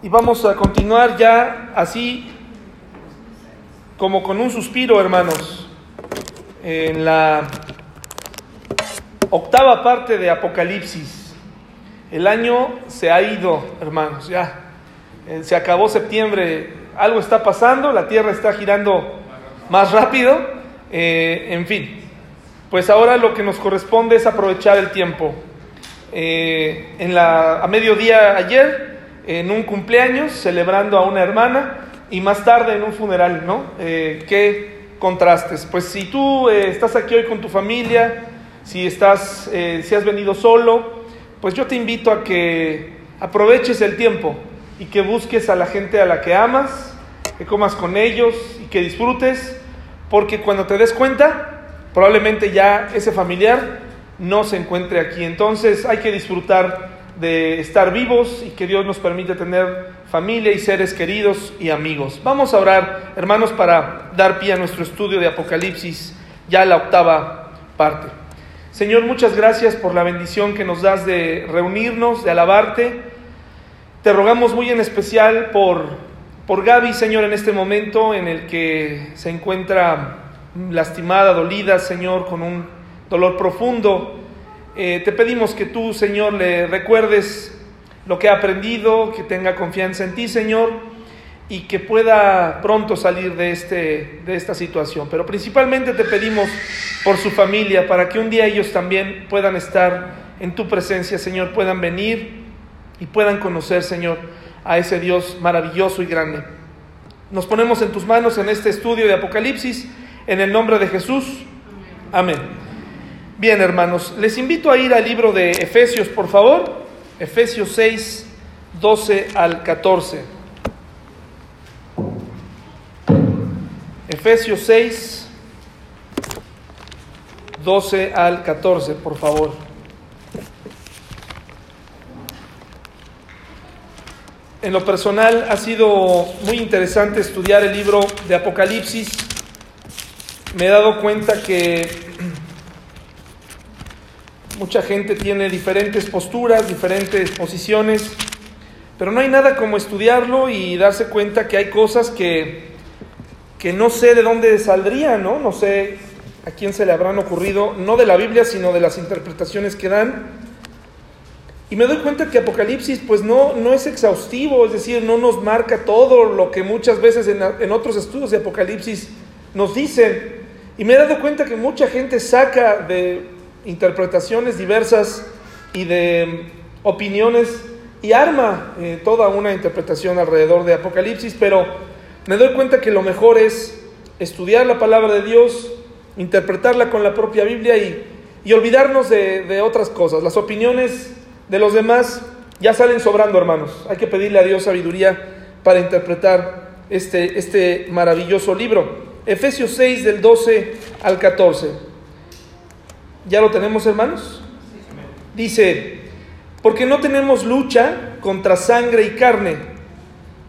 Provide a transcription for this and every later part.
Y vamos a continuar ya así como con un suspiro, hermanos, en la octava parte de Apocalipsis. El año se ha ido, hermanos, ya. Eh, se acabó septiembre, algo está pasando, la Tierra está girando más rápido, eh, en fin. Pues ahora lo que nos corresponde es aprovechar el tiempo. Eh, en la, a mediodía ayer en un cumpleaños celebrando a una hermana y más tarde en un funeral, ¿no? Eh, ¿Qué contrastes? Pues si tú eh, estás aquí hoy con tu familia, si, estás, eh, si has venido solo, pues yo te invito a que aproveches el tiempo y que busques a la gente a la que amas, que comas con ellos y que disfrutes, porque cuando te des cuenta, probablemente ya ese familiar no se encuentre aquí. Entonces hay que disfrutar de estar vivos y que Dios nos permite tener familia y seres queridos y amigos. Vamos a orar, hermanos, para dar pie a nuestro estudio de Apocalipsis, ya la octava parte. Señor, muchas gracias por la bendición que nos das de reunirnos, de alabarte. Te rogamos muy en especial por, por Gaby, Señor, en este momento en el que se encuentra lastimada, dolida, Señor, con un dolor profundo. Eh, te pedimos que tú, Señor, le recuerdes lo que ha aprendido, que tenga confianza en ti, Señor, y que pueda pronto salir de, este, de esta situación. Pero principalmente te pedimos por su familia, para que un día ellos también puedan estar en tu presencia, Señor, puedan venir y puedan conocer, Señor, a ese Dios maravilloso y grande. Nos ponemos en tus manos en este estudio de Apocalipsis, en el nombre de Jesús. Amén. Bien, hermanos, les invito a ir al libro de Efesios, por favor. Efesios 6, 12 al 14. Efesios 6, 12 al 14, por favor. En lo personal ha sido muy interesante estudiar el libro de Apocalipsis. Me he dado cuenta que Mucha gente tiene diferentes posturas, diferentes posiciones, pero no hay nada como estudiarlo y darse cuenta que hay cosas que, que no sé de dónde saldrían, ¿no? No sé a quién se le habrán ocurrido, no de la Biblia, sino de las interpretaciones que dan. Y me doy cuenta que Apocalipsis pues no, no es exhaustivo, es decir, no nos marca todo lo que muchas veces en, en otros estudios de Apocalipsis nos dicen. Y me he dado cuenta que mucha gente saca de interpretaciones diversas y de opiniones y arma eh, toda una interpretación alrededor de Apocalipsis, pero me doy cuenta que lo mejor es estudiar la palabra de Dios, interpretarla con la propia Biblia y, y olvidarnos de, de otras cosas. Las opiniones de los demás ya salen sobrando, hermanos. Hay que pedirle a Dios sabiduría para interpretar este, este maravilloso libro. Efesios 6 del 12 al 14. ¿Ya lo tenemos, hermanos? Dice, porque no tenemos lucha contra sangre y carne,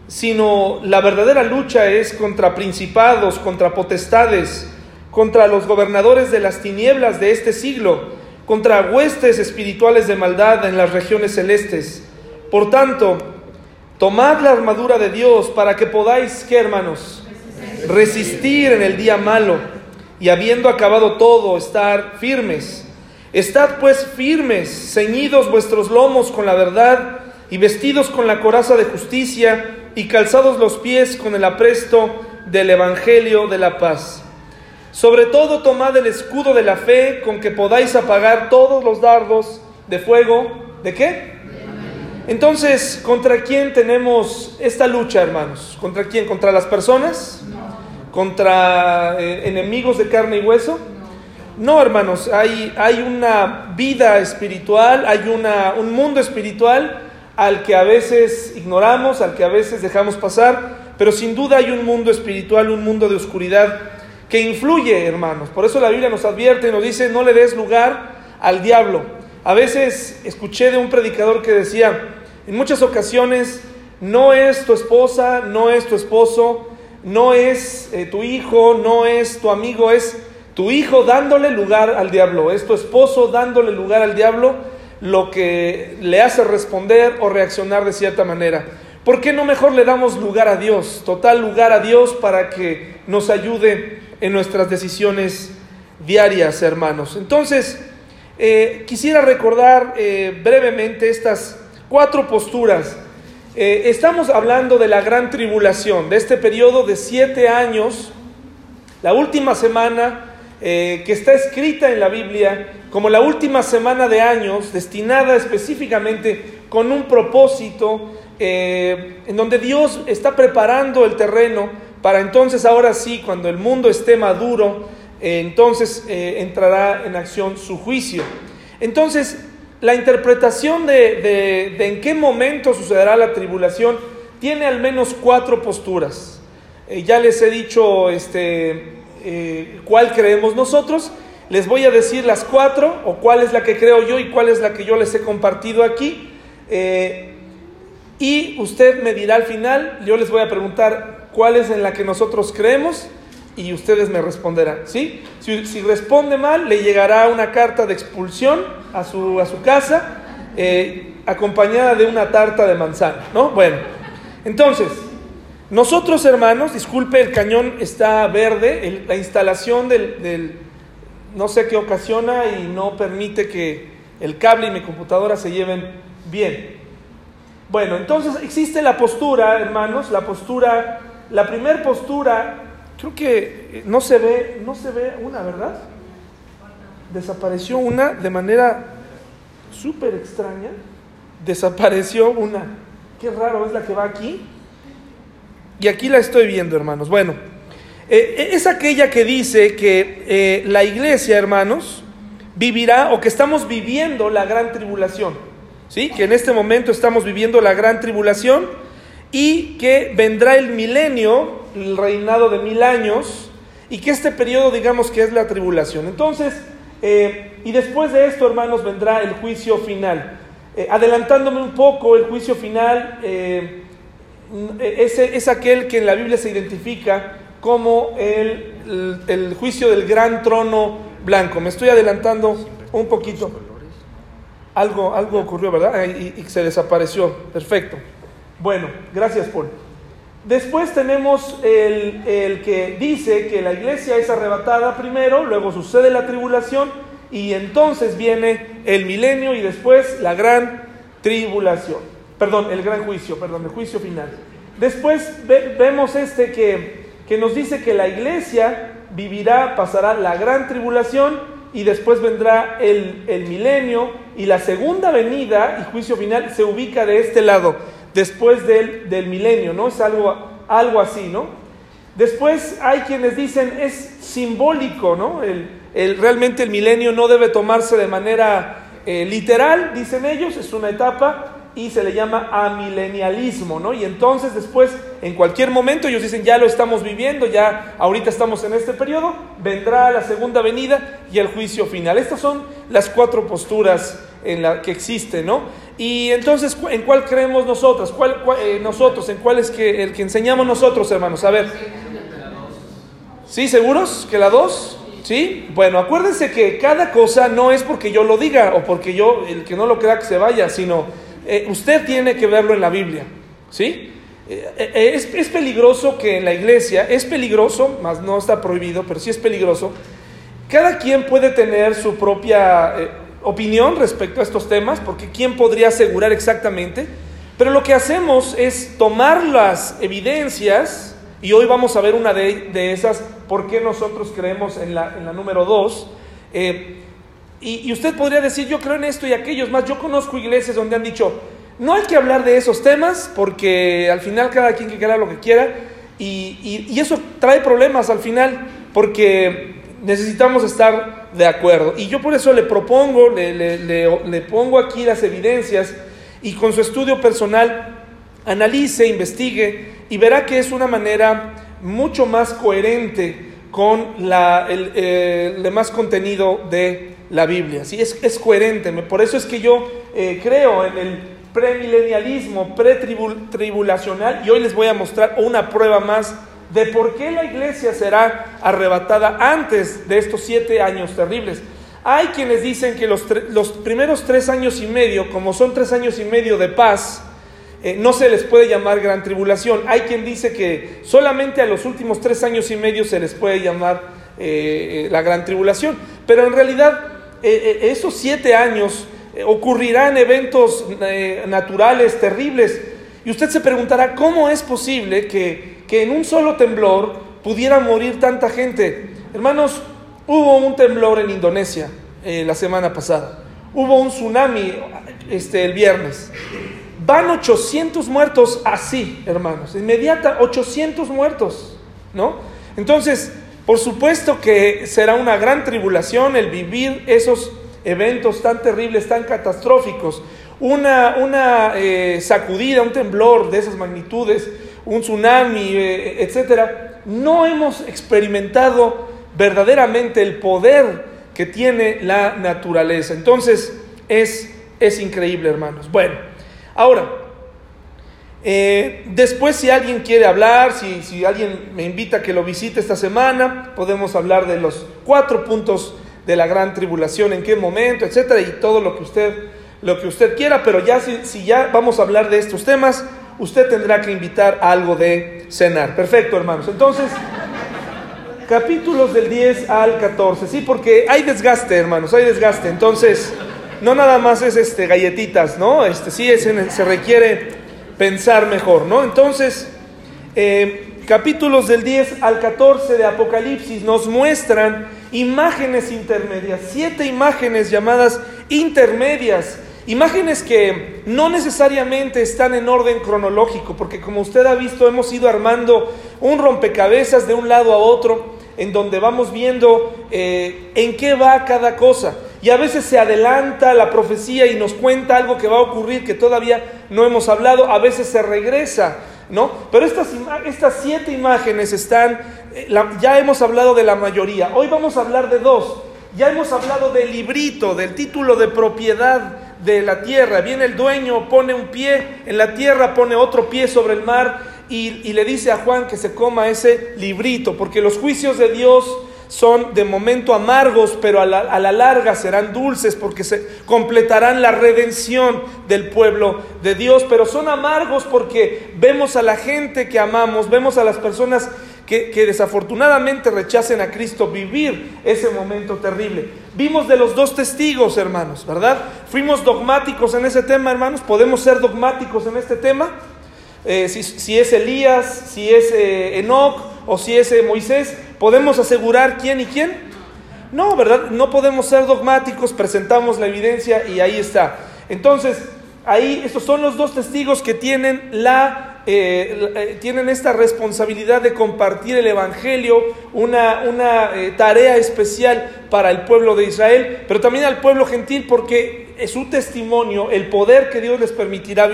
sino la verdadera lucha es contra principados, contra potestades, contra los gobernadores de las tinieblas de este siglo, contra huestes espirituales de maldad en las regiones celestes. Por tanto, tomad la armadura de Dios para que podáis, ¿qué hermanos? Resistir en el día malo y habiendo acabado todo, estar firmes. Estad pues firmes, ceñidos vuestros lomos con la verdad y vestidos con la coraza de justicia y calzados los pies con el apresto del Evangelio de la paz. Sobre todo tomad el escudo de la fe con que podáis apagar todos los dardos de fuego. ¿De qué? Entonces, ¿contra quién tenemos esta lucha, hermanos? ¿Contra quién? ¿Contra las personas? Contra eh, enemigos de carne y hueso? No, hermanos, hay, hay una vida espiritual, hay una, un mundo espiritual al que a veces ignoramos, al que a veces dejamos pasar, pero sin duda hay un mundo espiritual, un mundo de oscuridad que influye, hermanos. Por eso la Biblia nos advierte y nos dice, no le des lugar al diablo. A veces escuché de un predicador que decía, en muchas ocasiones, no es tu esposa, no es tu esposo, no es eh, tu hijo, no es tu amigo, es tu hijo dándole lugar al diablo, es tu esposo dándole lugar al diablo lo que le hace responder o reaccionar de cierta manera. ¿Por qué no mejor le damos lugar a Dios, total lugar a Dios para que nos ayude en nuestras decisiones diarias, hermanos? Entonces, eh, quisiera recordar eh, brevemente estas cuatro posturas. Eh, estamos hablando de la gran tribulación, de este periodo de siete años, la última semana que está escrita en la Biblia como la última semana de años, destinada específicamente con un propósito eh, en donde Dios está preparando el terreno para entonces, ahora sí, cuando el mundo esté maduro, eh, entonces eh, entrará en acción su juicio. Entonces, la interpretación de, en qué momento sucederá la tribulación tiene al menos cuatro posturas. ya les he dicho este, cuál creemos nosotros. Les voy a decir las cuatro, o cuál es la que creo yo y cuál es la que yo les he compartido aquí. Y usted me dirá al final, yo les voy a preguntar cuál es en la que nosotros creemos y ustedes me responderán, ¿sí? Si, responde mal, le llegará una carta de expulsión a su, a su casa, eh, acompañada de una tarta de manzana, ¿no? Bueno, entonces, nosotros hermanos, disculpe, el cañón está verde, la instalación del, del, no sé qué ocasiona y no permite que el cable y mi computadora se lleven bien. Bueno, entonces existe la postura, hermanos, la postura, la primer postura, creo que eh, no se ve, no se ve una, ¿verdad? Desapareció una de manera súper extraña. Desapareció una. Qué raro es la que va aquí. Y aquí la estoy viendo, hermanos. Bueno, eh, es aquella que dice que eh, la iglesia, hermanos, vivirá o que estamos viviendo la gran tribulación. ¿sí? que en este momento estamos viviendo la gran tribulación y que vendrá el milenio, el reinado de mil años, y que este periodo digamos que es la tribulación. Entonces, eh, y después de esto, hermanos, vendrá el juicio final. Eh, adelantándome un poco, el juicio final eh, es, aquel que en la Biblia se identifica como el, el juicio del gran trono blanco. Me estoy adelantando un poquito. Algo, algo ocurrió, ¿verdad? Y, se desapareció. Perfecto. Bueno, gracias, Paul. Después tenemos el, el, que dice que la iglesia es arrebatada primero, luego sucede la tribulación y entonces viene el milenio y después la gran tribulación. Perdón, el gran juicio, perdón, el juicio final. Después vemos este que, que nos dice que la iglesia vivirá, pasará la gran tribulación y después vendrá el, el, milenio y la segunda venida y juicio final se ubica de este lado, después del, del milenio, ¿no? Es algo, algo así, ¿no? Después hay quienes dicen es simbólico, ¿no? El, el, realmente el milenio no debe tomarse de manera eh, literal, dicen ellos, es una etapa, y se le llama amilenialismo, ¿no? Y entonces después, en cualquier momento, ellos dicen, ya lo estamos viviendo, ya ahorita estamos en este periodo, vendrá la segunda venida y el juicio final. Estas son las cuatro posturas en la que existen, ¿no? Y entonces, ¿en cuál creemos nosotros? ¿Cuál, eh, nosotros? ¿En cuál es que, el que enseñamos nosotros, hermanos? A ver. ¿Sí, seguros? ¿Que la dos? ¿Sí? Bueno, acuérdense que cada cosa no es porque yo lo diga o porque yo, el que no lo crea que se vaya, sino eh, usted tiene que verlo en la Biblia, ¿sí? Eh, es, es, peligroso que en la iglesia, es peligroso, más no está prohibido, pero sí es peligroso, cada quien puede tener su propia opinión respecto a estos temas, porque ¿quién podría asegurar exactamente? Pero lo que hacemos es tomar las evidencias, y hoy vamos a ver una de, esas, por qué nosotros creemos en la, número dos, y, usted podría decir, yo creo en esto y aquellos más. Yo conozco iglesias donde han dicho, no hay que hablar de esos temas porque al final cada quien que quiera lo que quiera. Y, eso trae problemas al final porque necesitamos estar de acuerdo. Y yo por eso le propongo, le, le, le, pongo aquí las evidencias y con su estudio personal analice, investigue y verá que es una manera mucho más coherente con la, el, el demás contenido de la Biblia. ¿sí? Es, es coherente. Por eso es que yo eh, creo en el premilenialismo, pretribulacional, y hoy les voy a mostrar una prueba más de por qué la iglesia será arrebatada antes de estos siete años terribles. Hay quienes dicen que los, los primeros tres años y medio, como son tres años y medio de paz, eh, no se les puede llamar gran tribulación. Hay quien dice que solamente a los últimos tres años y medio se les puede llamar eh, la gran tribulación. Pero en realidad esos siete años ocurrirán eventos naturales terribles. Y usted se preguntará, ¿cómo es posible que, que en un solo temblor pudiera morir tanta gente? Hermanos, hubo un temblor en Indonesia la semana pasada. Hubo un tsunami este, el viernes. Van 800 muertos así, hermanos. Inmediata, 800 muertos, ¿no? Entonces, por supuesto que será una gran tribulación el vivir esos eventos tan terribles, tan catastróficos. Una, una eh, sacudida, un temblor de esas magnitudes, un tsunami, eh, etcétera. No hemos experimentado verdaderamente el poder que tiene la naturaleza. Entonces, es, es increíble, hermanos. Bueno, ahora, eh, después si alguien quiere hablar, si, si alguien me invita a que lo visite esta semana, podemos hablar de los cuatro puntos de la gran tribulación, en qué momento, etcétera, y todo lo que usted, lo que usted quiera, pero ya si, si ya vamos a hablar de estos temas, usted tendrá que invitar algo de cenar. Perfecto, hermanos. Entonces, capítulos del 10 al 14, sí, porque hay desgaste, hermanos, hay desgaste. Entonces, no nada más es este galletitas, ¿no? Este sí es, se requiere pensar mejor, ¿no? Entonces, eh, capítulos del 10 al 14 de Apocalipsis nos muestran imágenes intermedias, siete imágenes llamadas intermedias, imágenes que no necesariamente están en orden cronológico, porque como usted ha visto hemos ido armando un rompecabezas de un lado a otro, en donde vamos viendo eh, en qué va cada cosa. Y a veces se adelanta la profecía y nos cuenta algo que va a ocurrir que todavía no hemos hablado, a veces se regresa, ¿no? Pero estas, estas siete imágenes están, eh, ya hemos hablado de la mayoría, hoy vamos a hablar de dos. Ya hemos hablado del librito, del título de propiedad de la tierra. Viene el dueño, pone un pie en la tierra, pone otro pie sobre el mar y, y le dice a Juan que se coma ese librito, porque los juicios de Dios son de momento amargos, pero a la, larga serán dulces porque se completarán la redención del pueblo de Dios. Pero son amargos porque vemos a la gente que amamos, vemos a las personas que, que, desafortunadamente rechacen a Cristo vivir ese momento terrible. Vimos de los dos testigos, hermanos, ¿verdad? Fuimos dogmáticos en ese tema, hermanos. ¿Podemos ser dogmáticos en este tema? Eh, si, es Elías, si es eh, Enoch o si es eh, Moisés, ¿podemos asegurar quién y quién? No, ¿verdad? No podemos ser dogmáticos, presentamos la evidencia y ahí está. Entonces, ahí estos son los dos testigos que tienen la tienen esta responsabilidad de compartir el Evangelio, una, una tarea especial para el pueblo de Israel, pero también al pueblo gentil, porque es su testimonio, el poder que Dios les permitirá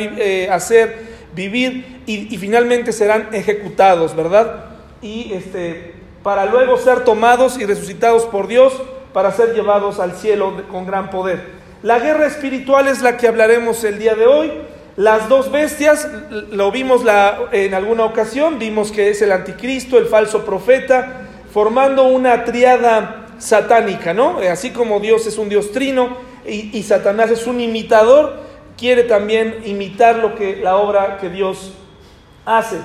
hacer vivir y, finalmente serán ejecutados, ¿verdad? Y este, para luego ser tomados y resucitados por Dios para ser llevados al cielo con gran poder. La guerra espiritual es la que hablaremos el día de hoy. Las dos bestias, lo vimos en alguna ocasión, vimos que es el anticristo, el falso profeta, formando una triada satánica, ¿no? Así como Dios es un Dios trino y, y Satanás es un imitador, quiere también imitar lo que la obra que Dios hace.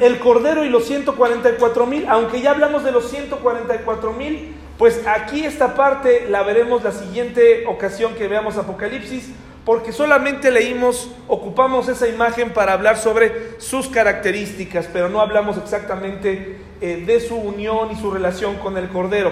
El Cordero y los 144 mil, aunque ya hablamos de los 144 mil, pues aquí esta parte la veremos la siguiente ocasión que veamos Apocalipsis, porque solamente leímos, ocupamos esa imagen para hablar sobre sus características, pero no hablamos exactamente eh, de su unión y su relación con el Cordero.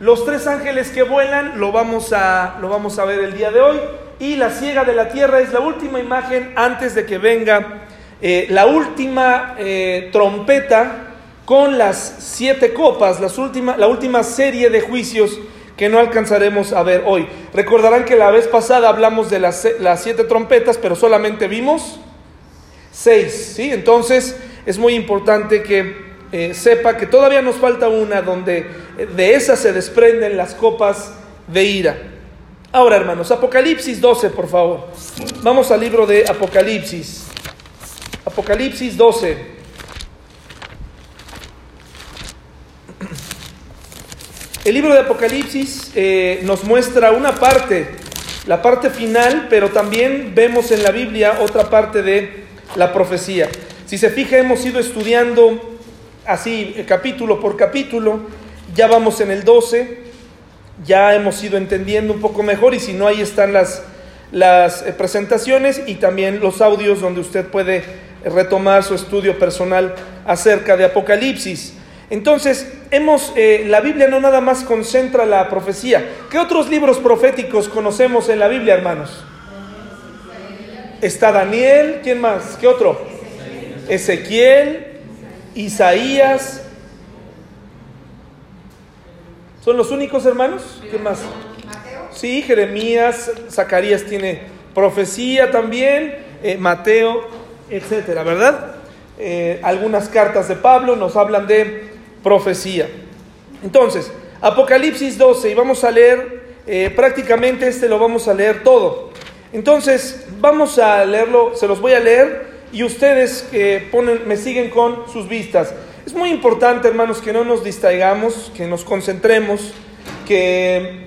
Los tres ángeles que vuelan lo vamos a, lo vamos a ver el día de hoy y la ciega de la tierra es la última imagen antes de que venga eh, la última eh, trompeta con las siete copas, las la última serie de juicios que no alcanzaremos a ver hoy. Recordarán que la vez pasada hablamos de las, las siete trompetas, pero solamente vimos seis, ¿sí? Entonces es muy importante que eh, sepa que todavía nos falta una donde de esa se desprenden las copas de ira. Ahora, hermanos, Apocalipsis 12, por favor. Vamos al libro de Apocalipsis. Apocalipsis 12. El libro de Apocalipsis eh, nos muestra una parte, la parte final, pero también vemos en la Biblia otra parte de la profecía. Si se fija, hemos ido estudiando así capítulo por capítulo, ya vamos en el 12, ya hemos ido entendiendo un poco mejor y si no, ahí están las, las eh, presentaciones y también los audios donde usted puede retomar su estudio personal acerca de Apocalipsis. Entonces, hemos, eh, la Biblia no nada más concentra la profecía. ¿Qué otros libros proféticos conocemos en la Biblia, hermanos? Está Daniel, ¿quién más? ¿Qué otro? Ezequiel, Isaías. ¿Son los únicos hermanos? ¿Qué más? Sí, Jeremías, Zacarías tiene profecía también, eh, Mateo, etcétera, ¿verdad? Eh, algunas cartas de Pablo nos hablan de profecía. Entonces, Apocalipsis 12, y vamos a leer, eh, prácticamente este lo vamos a leer todo. Entonces, vamos a leerlo, se los voy a leer y ustedes ponen, me siguen con sus vistas. Es muy importante, hermanos, que no nos distraigamos, que nos concentremos, que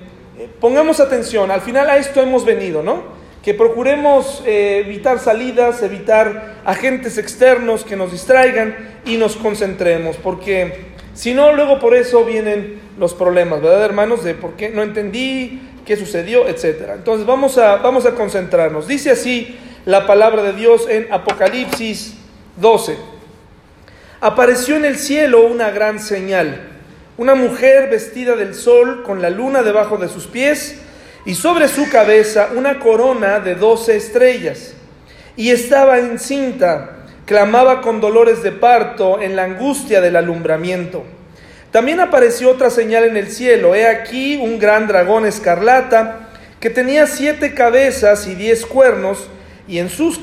pongamos atención. Al final a esto hemos venido, ¿no? Que procuremos eh, evitar salidas, evitar agentes externos que nos distraigan y nos concentremos, porque si no, luego por eso vienen los problemas, ¿verdad, hermanos? De por qué no entendí, qué sucedió, etcétera. Entonces vamos a, vamos a concentrarnos. Dice así la palabra de Dios en Apocalipsis 12. Apareció en el cielo una gran señal una mujer vestida del sol con la luna debajo de sus pies y sobre su cabeza una corona de doce estrellas. Y estaba encinta, clamaba con dolores de parto en la angustia del alumbramiento. También apareció otra señal en el cielo, he aquí un gran dragón escarlata que tenía siete cabezas y diez cuernos y en sus,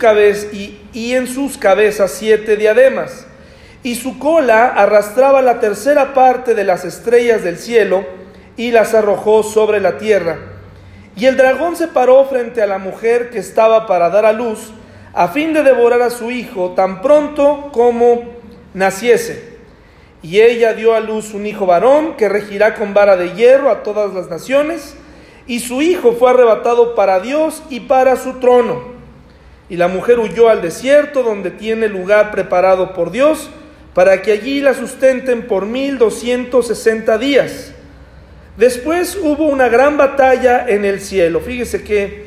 y, y en sus cabezas siete diademas y su cola arrastraba la tercera parte de las estrellas del cielo y las arrojó sobre la tierra. Y el dragón se paró frente a la mujer que estaba para dar a luz, a fin de devorar a su hijo tan pronto como naciese. Y ella dio a luz un hijo varón que regirá con vara de hierro a todas las naciones, y su hijo fue arrebatado para Dios y para su trono. Y la mujer huyó al desierto donde tiene lugar preparado por Dios, para que allí la sustenten por mil doscientos sesenta días. Después hubo una gran batalla en el cielo. Fíjese qué,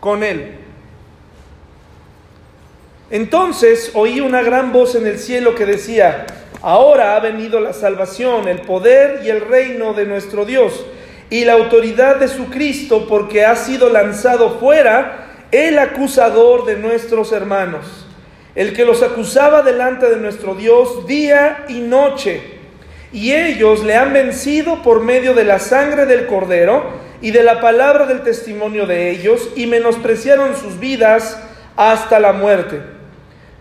con él. Entonces oí una gran voz en el cielo que decía, ahora ha venido la salvación, el poder y el reino de nuestro Dios y la autoridad de su Cristo, porque ha sido lanzado fuera el acusador de nuestros hermanos el que los acusaba delante de nuestro Dios día y noche. Y ellos le han vencido por medio de la sangre del cordero y de la palabra del testimonio de ellos, y menospreciaron sus vidas hasta la muerte.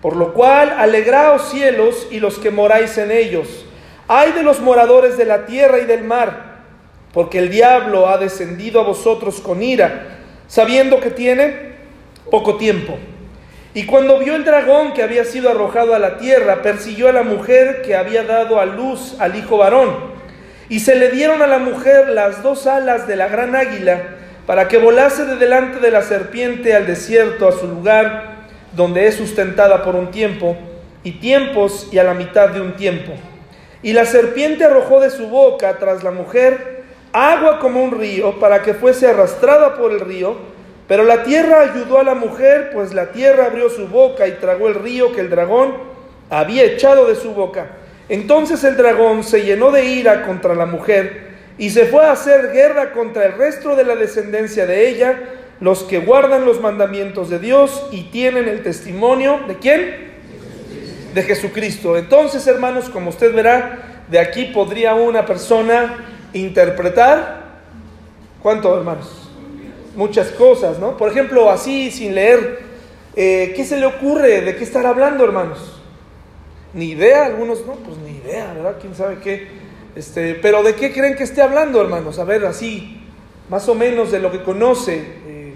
Por lo cual, alegraos cielos y los que moráis en ellos. Ay de los moradores de la tierra y del mar, porque el diablo ha descendido a vosotros con ira, sabiendo que tiene poco tiempo. Y cuando vio el dragón que había sido arrojado a la tierra, persiguió a la mujer que había dado a luz al hijo varón. Y se le dieron a la mujer las dos alas de la gran águila para que volase de delante de la serpiente al desierto, a su lugar, donde es sustentada por un tiempo, y tiempos y a la mitad de un tiempo. Y la serpiente arrojó de su boca tras la mujer agua como un río para que fuese arrastrada por el río pero la tierra ayudó a la mujer, pues la tierra abrió su boca y tragó el río que el dragón había echado de su boca. Entonces el dragón se llenó de ira contra la mujer y se fue a hacer guerra contra el resto de la descendencia de ella, los que guardan los mandamientos de Dios y tienen el testimonio de quién? De Jesucristo. Entonces, hermanos, como usted verá, de aquí podría una persona interpretar, ¿cuánto, hermanos? muchas cosas, ¿no? Por ejemplo, así, sin leer Eh, ¿Qué se le ocurre? ¿De qué estar hablando, hermanos? Ni idea, algunos no, pues ni idea, ¿verdad? ¿Quién sabe qué? Este, pero ¿de qué creen que esté hablando, hermanos? A ver, así, más o menos de lo que conoce. Eh,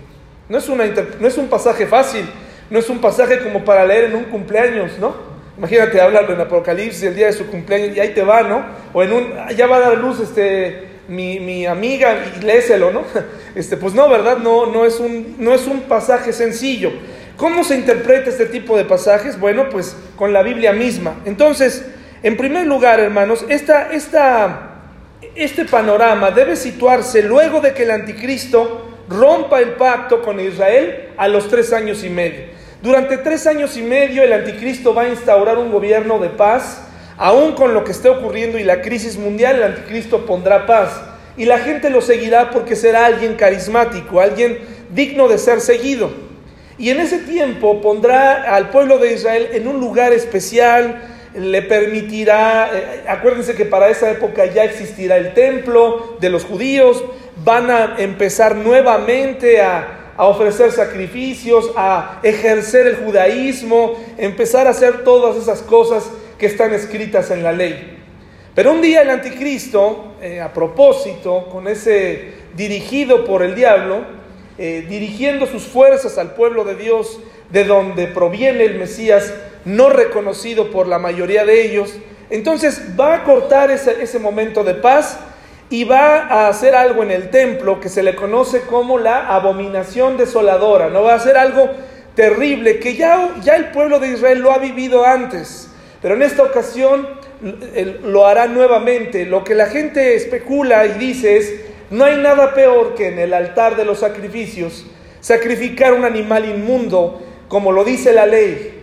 no, es una no es un pasaje fácil, no es un pasaje como para leer en un cumpleaños, ¿no? Imagínate hablarlo en Apocalipsis el día de su cumpleaños y ahí te va, ¿no? O en un, ya va a dar luz este, mi, mi amiga y léeselo, ¿no? Este, pues no, ¿verdad? No, no, es un, no es un pasaje sencillo. ¿Cómo se interpreta este tipo de pasajes? Bueno, pues con la Biblia misma. Entonces, en primer lugar, hermanos, esta, esta, este panorama debe situarse luego de que el anticristo rompa el pacto con Israel a los tres años y medio. Durante tres años y medio el anticristo va a instaurar un gobierno de paz Aún con lo que esté ocurriendo y la crisis mundial, el anticristo pondrá paz. Y la gente lo seguirá porque será alguien carismático, alguien digno de ser seguido. Y en ese tiempo pondrá al pueblo de Israel en un lugar especial, le permitirá, eh, acuérdense que para esa época ya existirá el templo de los judíos, van a empezar nuevamente a, ofrecer sacrificios, a ejercer el judaísmo, empezar a hacer todas esas cosas que están escritas en la ley. Pero un día el anticristo, eh, a propósito, con ese dirigido por el diablo, eh, dirigiendo sus fuerzas al pueblo de Dios, de donde proviene el Mesías, no reconocido por la mayoría de ellos, entonces va a cortar ese, momento de paz y va a hacer algo en el templo que se le conoce como la abominación desoladora, no va a hacer algo terrible que ya, ya el pueblo de Israel lo ha vivido antes. Pero en esta ocasión lo hará nuevamente. Lo que la gente especula y dice es, no hay nada peor que en el altar de los sacrificios sacrificar un animal inmundo, como lo dice la ley.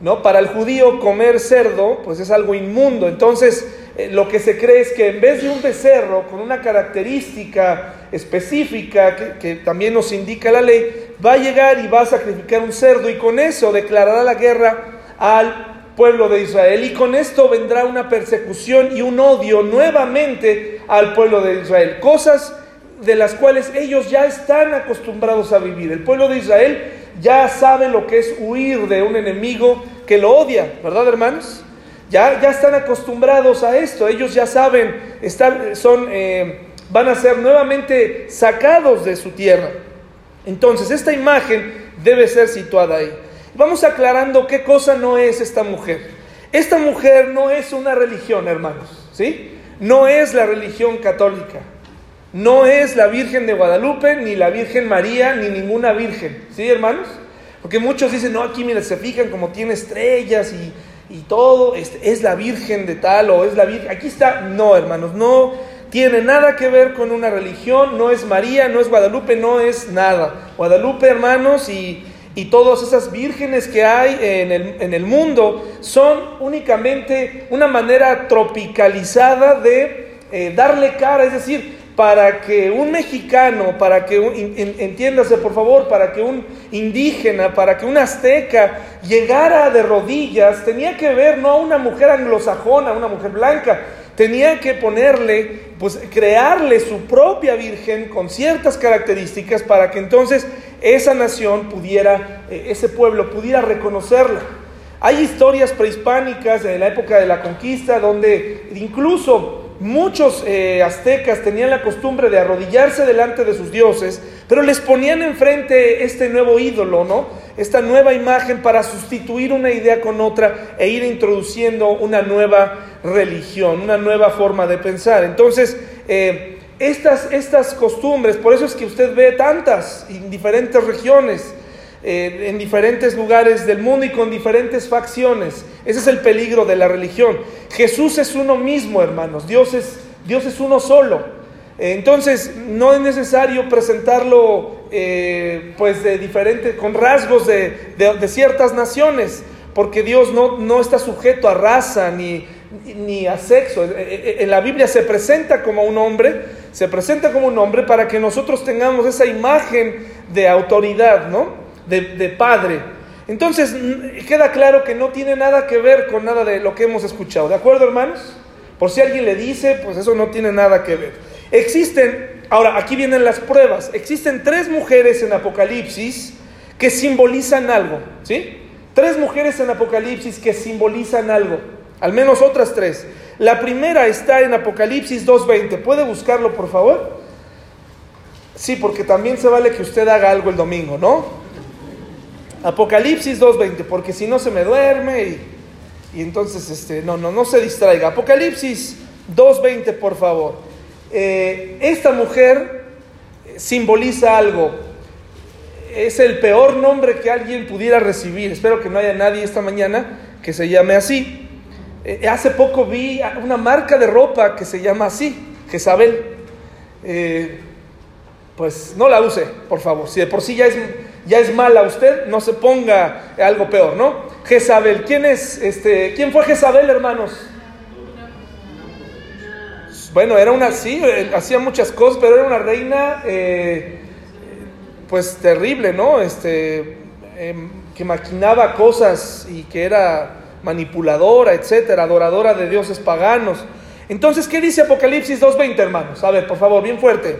¿no? Para el judío comer cerdo, pues es algo inmundo. Entonces, eh, lo que se cree es que en vez de un becerro con una característica específica que, que, también nos indica la ley, va a llegar y va a sacrificar un cerdo y con eso declarará la guerra al pueblo de Israel. Y con esto vendrá una persecución y un odio nuevamente al pueblo de Israel. Cosas de las cuales ellos ya están acostumbrados a vivir. El pueblo de Israel ya sabe lo que es huir de un enemigo que lo odia, ¿verdad hermanos? Ya, ya están acostumbrados a esto, ellos ya saben, están, son, eh, van a ser nuevamente sacados de su tierra. Entonces, esta imagen debe ser situada ahí. Vamos aclarando qué cosa no es esta mujer. Esta mujer no es una religión, hermanos, ¿sí? No es la religión católica. No es la Virgen de Guadalupe, ni la Virgen María, ni ninguna virgen, ¿sí, hermanos? Porque muchos dicen, no, aquí mira, se fijan como tiene estrellas y, y todo, es, es la Virgen de tal o es la Virgen. Aquí está, no, hermanos, no tiene nada que ver con una religión, no es María, no es Guadalupe, no es nada. Guadalupe, hermanos, y y todas esas vírgenes que hay en el, en el, mundo son únicamente una manera tropicalizada de eh, darle cara, es decir, para que un mexicano, para que un, entiéndase por favor, para que un indígena, para que un azteca llegara de rodillas, tenía que ver no a una mujer anglosajona, una mujer blanca, tenía que ponerle, pues crearle su propia virgen con ciertas características para que entonces esa nación pudiera, eh, ese pueblo pudiera reconocerla. Hay historias prehispánicas de la época de la conquista donde incluso muchos eh, aztecas tenían la costumbre de arrodillarse delante de sus dioses, pero les ponían enfrente este nuevo ídolo, ¿no? Esta nueva imagen para sustituir una idea con otra e ir introduciendo una nueva religión, una nueva forma de pensar. Entonces, eh, estas, estas costumbres, por eso es que usted ve tantas en diferentes regiones, eh, en diferentes lugares del mundo y con diferentes facciones. Ese es el peligro de la religión. Jesús es uno mismo, hermanos. Dios es, Dios es uno solo. Entonces, no es necesario presentarlo eh, pues de diferente, con rasgos de, de, ciertas naciones, porque Dios no, no está sujeto a raza ni, ni a sexo. En la Biblia se presenta como un hombre, se presenta como un hombre para que nosotros tengamos esa imagen de autoridad, ¿no? De, de, padre. Entonces, queda claro que no tiene nada que ver con nada de lo que hemos escuchado. ¿De acuerdo, hermanos? Por si alguien le dice, pues eso no tiene nada que ver. Existen, ahora aquí vienen las pruebas, existen tres mujeres en Apocalipsis que simbolizan algo, ¿sí? Tres mujeres en Apocalipsis que simbolizan algo, al menos otras tres. La primera está en Apocalipsis 2.20. ¿Puede buscarlo, por favor? Sí, porque también se vale que usted haga algo el domingo, ¿no? Apocalipsis 2.20, porque si no se me duerme y, entonces, este, no, no, no se distraiga. Apocalipsis 2.20, por favor. Eh, esta mujer simboliza algo. Es el peor nombre que alguien pudiera recibir. Espero que no haya nadie esta mañana que se llame así. Eh, hace poco vi una marca de ropa que se llama así, Jezabel. Eh, pues no la use, por favor. Si de por sí ya es, ya es mala usted, no se ponga algo peor, ¿no? Jezabel, ¿quién es? Este, ¿Quién fue Jezabel, hermanos? Bueno, era una, sí, eh, hacía muchas cosas, pero era una reina, pues terrible, ¿no? Este, em, que maquinaba cosas y que era manipuladora, etcétera, adoradora de dioses paganos. Entonces, ¿qué dice Apocalipsis 2.20, hermanos? A ver, por favor, bien fuerte.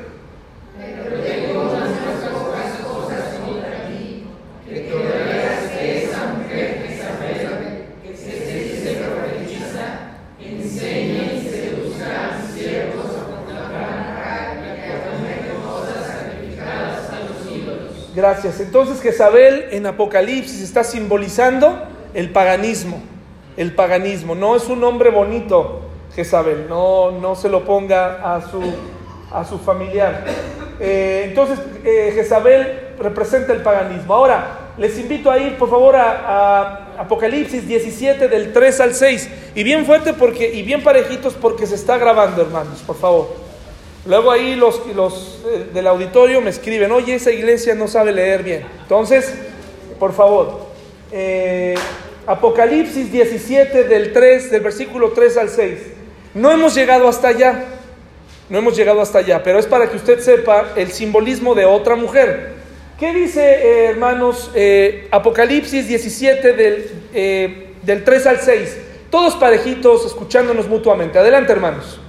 Gracias. Entonces Jezabel en Apocalipsis está simbolizando el paganismo el paganismo. No es un nombre bonito, Jezabel, no, no se lo ponga a su, a su familiar. Eh, entonces, eh, Jezabel representa el paganismo. Ahora, les invito a ir, por favor, a, Apocalipsis 17, del 3 al 6. Y bien fuerte porque, y bien parejitos porque se está grabando, hermanos, por favor. Luego ahí los, los eh, del auditorio me escriben, oye, esa iglesia no sabe leer bien. Entonces, por favor, Apocalipsis 17 del 3, del versículo 3 al 6. No hemos llegado hasta allá, no hemos llegado hasta allá, pero es para que usted sepa el simbolismo de otra mujer. ¿Qué dice, eh, hermanos, eh, Apocalipsis 17 del, eh, del 3 al 6? Todos parejitos, escuchándonos mutuamente. Adelante, hermanos.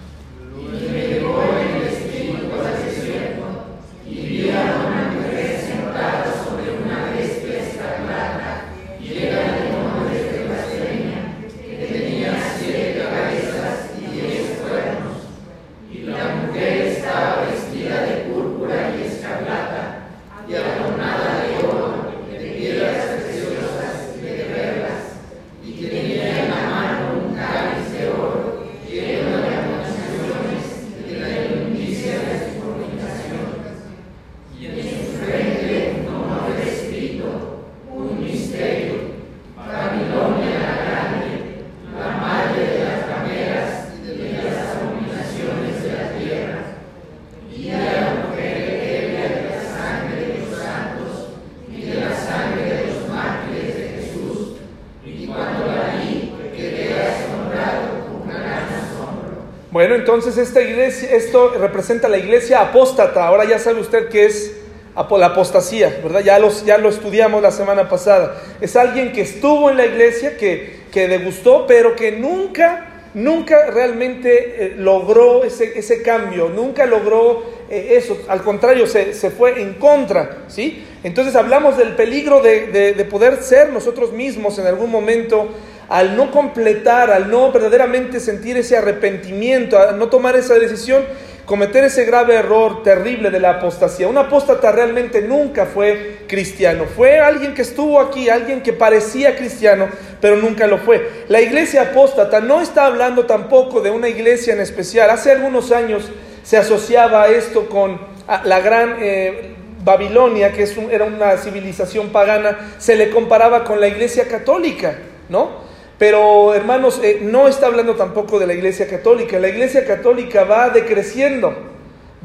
Entonces esta iglesia, esto representa la iglesia apóstata. Ahora ya sabe usted qué es la apostasía, ¿verdad? Ya, los, ya lo estudiamos la semana pasada. Es alguien que estuvo en la iglesia, que, que degustó, pero que nunca, nunca realmente eh, logró ese, ese, cambio, nunca logró eh, eso. Al contrario, se, se, fue en contra, ¿sí? Entonces hablamos del peligro de, de poder ser nosotros mismos en algún momento al no completar, al no verdaderamente sentir ese arrepentimiento, al no tomar esa decisión, cometer ese grave error terrible de la apostasía. Un apóstata realmente nunca fue cristiano. Fue alguien que estuvo aquí, alguien que parecía cristiano, pero nunca lo fue. La iglesia apóstata no está hablando tampoco de una iglesia en especial. Hace algunos años se asociaba esto con la gran... Eh, Babilonia, que era una civilización pagana, se le comparaba con la iglesia católica, ¿no? Pero hermanos, eh, no está hablando tampoco de la Iglesia Católica. La Iglesia Católica va decreciendo,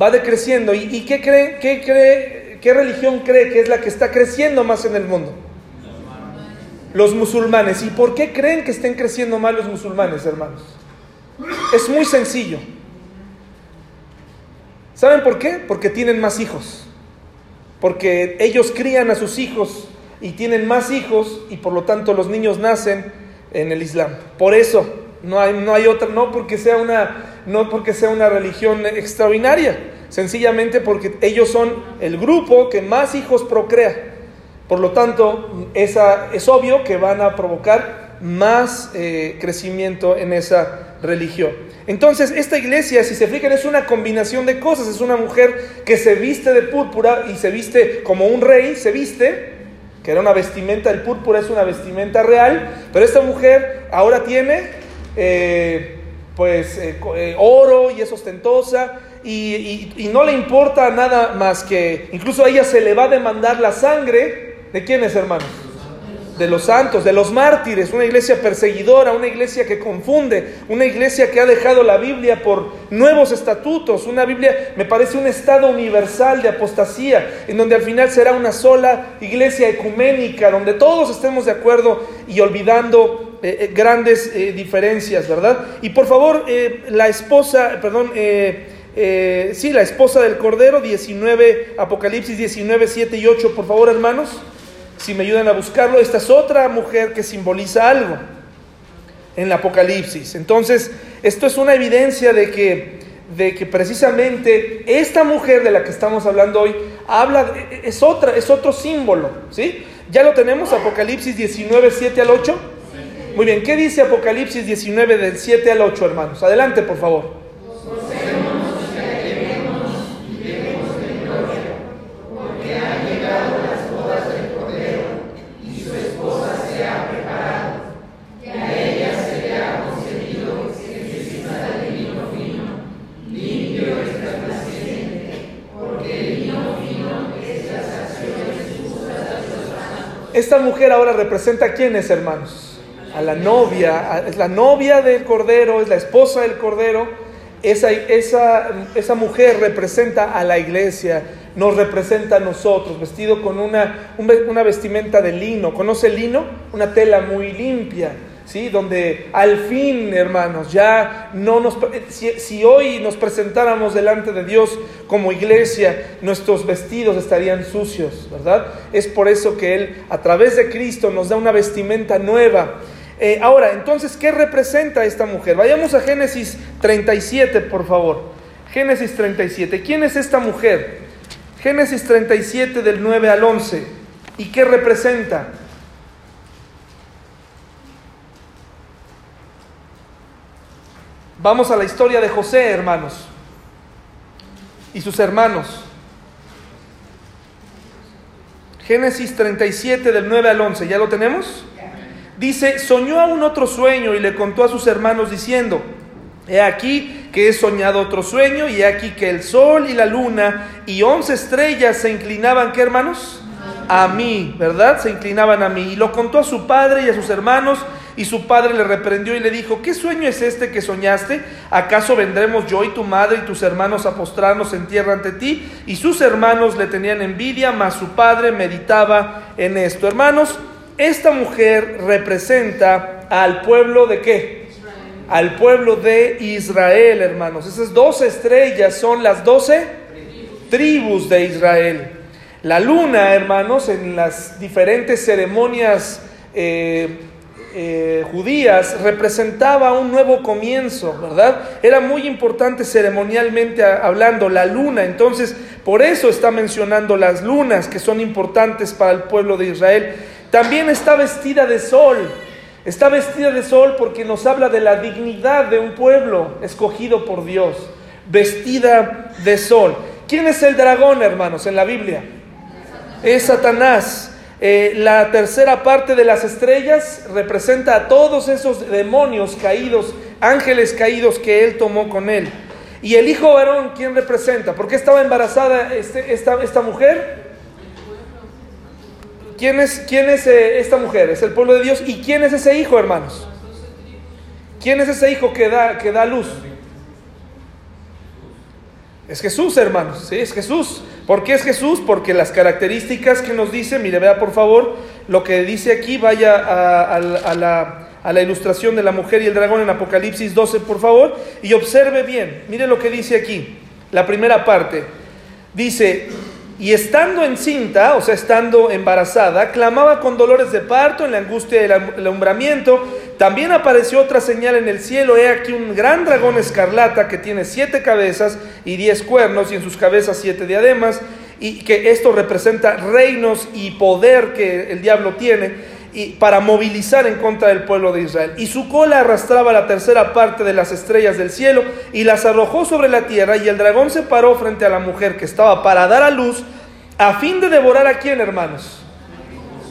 va decreciendo. ¿Y, qué cree, qué cree, qué religión cree que es la que está creciendo más en el mundo? Los musulmanes. ¿Y por qué creen que estén creciendo más los musulmanes, hermanos? Es muy sencillo. ¿Saben por qué? Porque tienen más hijos. Porque ellos crían a sus hijos y tienen más hijos y por lo tanto los niños nacen en el Islam. Por eso, no hay, no hay otra, no porque, sea una, no porque sea una religión extraordinaria, sencillamente porque ellos son el grupo que más hijos procrea. Por lo tanto, esa, es obvio que van a provocar más eh, crecimiento en esa religión. Entonces, esta iglesia, si se fijan, es una combinación de cosas. Es una mujer que se viste de púrpura y se viste como un rey, se viste, que era una vestimenta, el púrpura es una vestimenta real, pero esta mujer ahora tiene eh, pues eh, eh, oro y es ostentosa y, no le importa nada más que, incluso a ella se le va a demandar la sangre. De quiénes hermanos de los santos, de los mártires, una iglesia perseguidora, una iglesia que confunde, una iglesia que ha dejado la Biblia por nuevos estatutos, una Biblia me parece un estado universal de apostasía, en donde al final será una sola iglesia ecuménica, donde todos estemos de acuerdo y olvidando eh, eh, grandes eh, diferencias, ¿verdad? Y por favor, la esposa, perdón, sí, la esposa del Cordero, 19, Apocalipsis 19, 7 y 8, por favor, hermanos si me ayudan a buscarlo, esta es otra mujer que simboliza algo en el Apocalipsis. Entonces, esto es una evidencia de que, de que precisamente esta mujer de la que estamos hablando hoy habla, es, otra, es otro símbolo, ¿sí? ¿Ya lo tenemos? Apocalipsis 19, 7 al 8. Muy bien, ¿qué dice Apocalipsis 19 del 7 al 8, hermanos? Adelante, por favor. Esta mujer ahora representa a quiénes, hermanos? A la novia, es la novia del Cordero, es la esposa del Cordero. Esa, esa, esa mujer representa a la iglesia, nos representa a nosotros, vestido con una, una vestimenta de lino. ¿Conoce el lino? Una tela muy limpia ¿sí? Donde al fin, hermanos, ya no nos... Si, hoy nos presentáramos delante de Dios como iglesia, nuestros vestidos estarían sucios, ¿verdad? Es por eso que Él, a través de Cristo, nos da una vestimenta nueva. Eh, ahora, entonces, ¿qué representa esta mujer? Vayamos a Génesis 37, por favor. Génesis 37. ¿Quién es esta mujer? Génesis 37 del 9 al 11. ¿Y qué representa? Vamos a la historia de José, hermanos, y sus hermanos. Génesis 37 del 9 al 11, ¿ya lo tenemos? Dice, soñó aún otro sueño y le contó a sus hermanos diciendo, he aquí que he soñado otro sueño y he aquí que el sol y la luna y once estrellas se inclinaban, ¿qué hermanos? A mí, ¿verdad? Se inclinaban a mí. Y lo contó a su padre y a sus hermanos y su padre le reprendió y le dijo, ¿qué sueño es este que soñaste? ¿Acaso vendremos yo y tu madre y tus hermanos a postrarnos en tierra ante ti? Y sus hermanos le tenían envidia, mas su padre meditaba en esto. Hermanos, esta mujer representa al pueblo de qué? Al pueblo de Israel, hermanos. Esas dos estrellas son las doce tribus de Israel. La luna, hermanos, en las diferentes ceremonias eh, eh, judías representaba un nuevo comienzo, ¿verdad? Era muy importante ceremonialmente hablando la luna, entonces por eso está mencionando las lunas que son importantes para el pueblo de Israel. También está vestida de sol, está vestida de sol porque nos habla de la dignidad de un pueblo escogido por Dios, vestida de sol. ¿Quién es el dragón, hermanos, en la Biblia? Es Satanás. Eh, la tercera parte de las estrellas representa a todos esos demonios caídos, ángeles caídos que él tomó con él. Y el hijo varón, ¿quién representa? ¿Por qué estaba embarazada este, esta, esta, mujer? ¿Quién es, quién es eh, esta mujer? Es el pueblo de Dios. ¿Y quién es ese hijo, hermanos? ¿Quién es ese hijo que da, que da luz? Es Jesús, hermanos, sí, es Jesús. ¿Por qué es Jesús? Porque las características que nos dice, mire, vea por favor, lo que dice aquí, vaya a, la, la ilustración de la mujer y el dragón en Apocalipsis 12, por favor, y observe bien, mire lo que dice aquí, la primera parte. Dice, y estando encinta, o sea, estando embarazada, clamaba con dolores de parto en la angustia del alumbramiento. También apareció otra señal en el cielo. He aquí un gran dragón escarlata que tiene siete cabezas y diez cuernos, y en sus cabezas siete diademas. y que esto representa reinos y poder que el diablo tiene y para movilizar en contra del pueblo de Israel. Y su cola arrastraba la tercera parte de las estrellas del cielo y las arrojó sobre la tierra y el dragón se paró frente a la mujer que estaba para dar a luz a fin de devorar a quién, hermanos?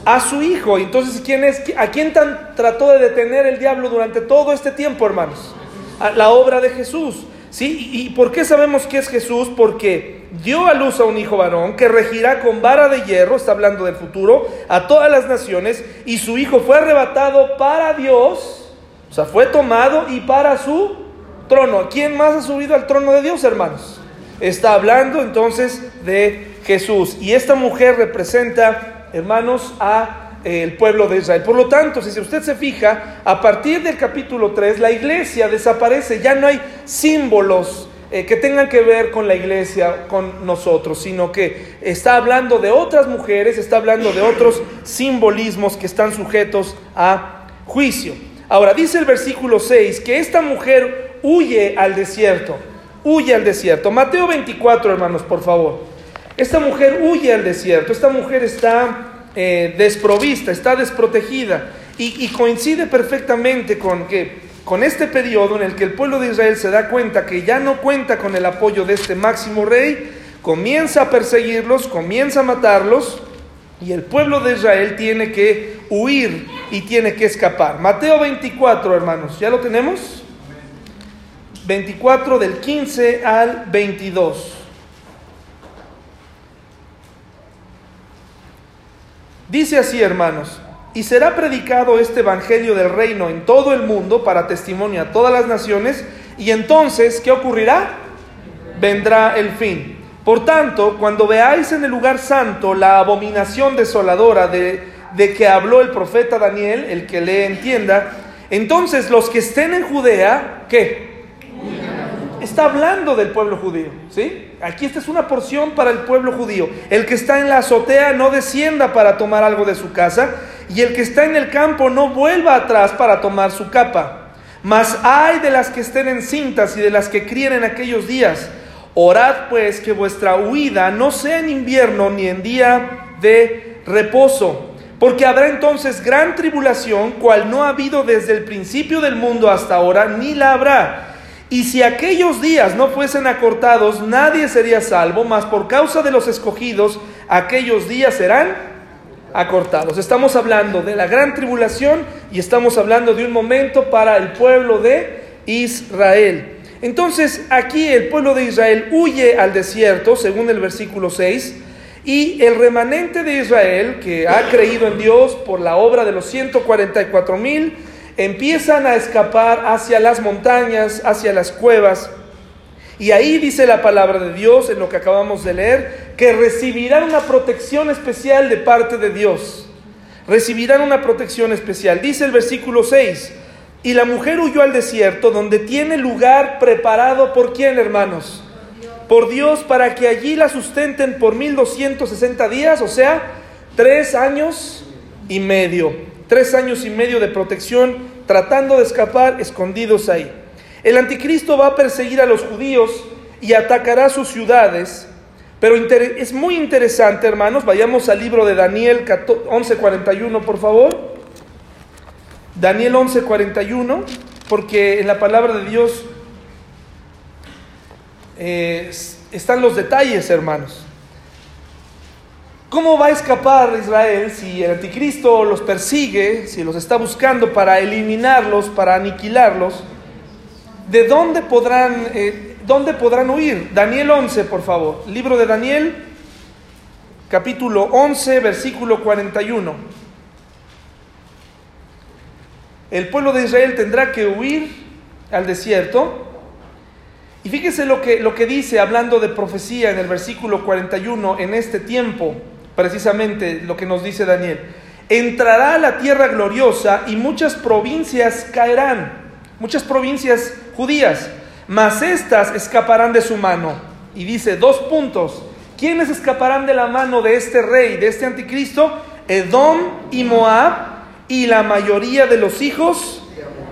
A su hijo. Entonces, ¿quién es? ¿A quién tan, trató de detener el diablo durante todo este tiempo, hermanos? A la obra de Jesús. ¿Sí? ¿Y por qué sabemos que es Jesús? Porque dio a luz a un hijo varón que regirá con vara de hierro, está hablando del futuro, a todas las naciones, y su hijo fue arrebatado para Dios, o sea, fue tomado y para su trono. ¿Quién más ha subido al trono de Dios, hermanos? Está hablando entonces de Jesús. Y esta mujer representa, hermanos, a el pueblo de Israel. Por lo tanto, si usted se fija, a partir del capítulo 3, la iglesia desaparece, ya no hay símbolos eh, que tengan que ver con la iglesia, con nosotros, sino que está hablando de otras mujeres, está hablando de otros simbolismos que están sujetos a juicio. Ahora, dice el versículo 6 que esta mujer huye al desierto, huye al desierto. Mateo 24, hermanos, por favor. Esta mujer huye al desierto, esta mujer está eh, desprovista, está desprotegida y, coincide perfectamente con que con este periodo en el que el pueblo de Israel se da cuenta que ya no cuenta con el apoyo de este máximo rey, comienza a perseguirlos, comienza a matarlos y el pueblo de Israel tiene que huir y tiene que escapar. Mateo 24, hermanos, ¿ya lo tenemos? 24 del 15 al 22. Dice así, hermanos, y será predicado este Evangelio del reino en todo el mundo para testimonio a todas las naciones, y entonces, ¿qué ocurrirá? Vendrá el fin. Por tanto, cuando veáis en el lugar santo la abominación desoladora de, de que habló el profeta Daniel, el que le entienda, entonces los que estén en Judea, ¿qué? Está hablando del pueblo judío, ¿sí? Aquí esta es una porción para el pueblo judío. El que está en la azotea no descienda para tomar algo de su casa, y el que está en el campo no vuelva atrás para tomar su capa. Mas hay de las que estén en cintas y de las que críen en aquellos días. Orad pues que vuestra huida no sea en invierno ni en día de reposo, porque habrá entonces gran tribulación, cual no ha habido desde el principio del mundo hasta ahora, ni la habrá y si aquellos días no fuesen acortados, nadie sería salvo, mas por causa de los escogidos, aquellos días serán acortados. Estamos hablando de la gran tribulación y estamos hablando de un momento para el pueblo de Israel. Entonces aquí el pueblo de Israel huye al desierto, según el versículo 6, y el remanente de Israel, que ha creído en Dios por la obra de los 144 mil, empiezan a escapar hacia las montañas, hacia las cuevas. Y ahí dice la palabra de Dios, en lo que acabamos de leer, que recibirán una protección especial de parte de Dios. Recibirán una protección especial. Dice el versículo 6, y la mujer huyó al desierto, donde tiene lugar preparado por quién, hermanos? Por Dios, para que allí la sustenten por 1260 días, o sea, tres años y medio tres años y medio de protección, tratando de escapar escondidos ahí. El anticristo va a perseguir a los judíos y atacará sus ciudades. Pero es muy interesante, hermanos. Vayamos al libro de Daniel 11:41, por favor. Daniel 11:41, porque en la palabra de Dios eh, están los detalles, hermanos. ¿Cómo va a escapar Israel si el anticristo los persigue, si los está buscando para eliminarlos, para aniquilarlos? ¿De dónde podrán, eh, dónde podrán huir? Daniel 11, por favor. Libro de Daniel, capítulo 11, versículo 41. El pueblo de Israel tendrá que huir al desierto. Y fíjese lo que, lo que dice, hablando de profecía en el versículo 41, en este tiempo precisamente lo que nos dice Daniel. Entrará a la tierra gloriosa y muchas provincias caerán, muchas provincias judías, mas estas escaparán de su mano. Y dice dos puntos. ¿Quiénes escaparán de la mano de este rey, de este anticristo? Edom y Moab y la mayoría de los hijos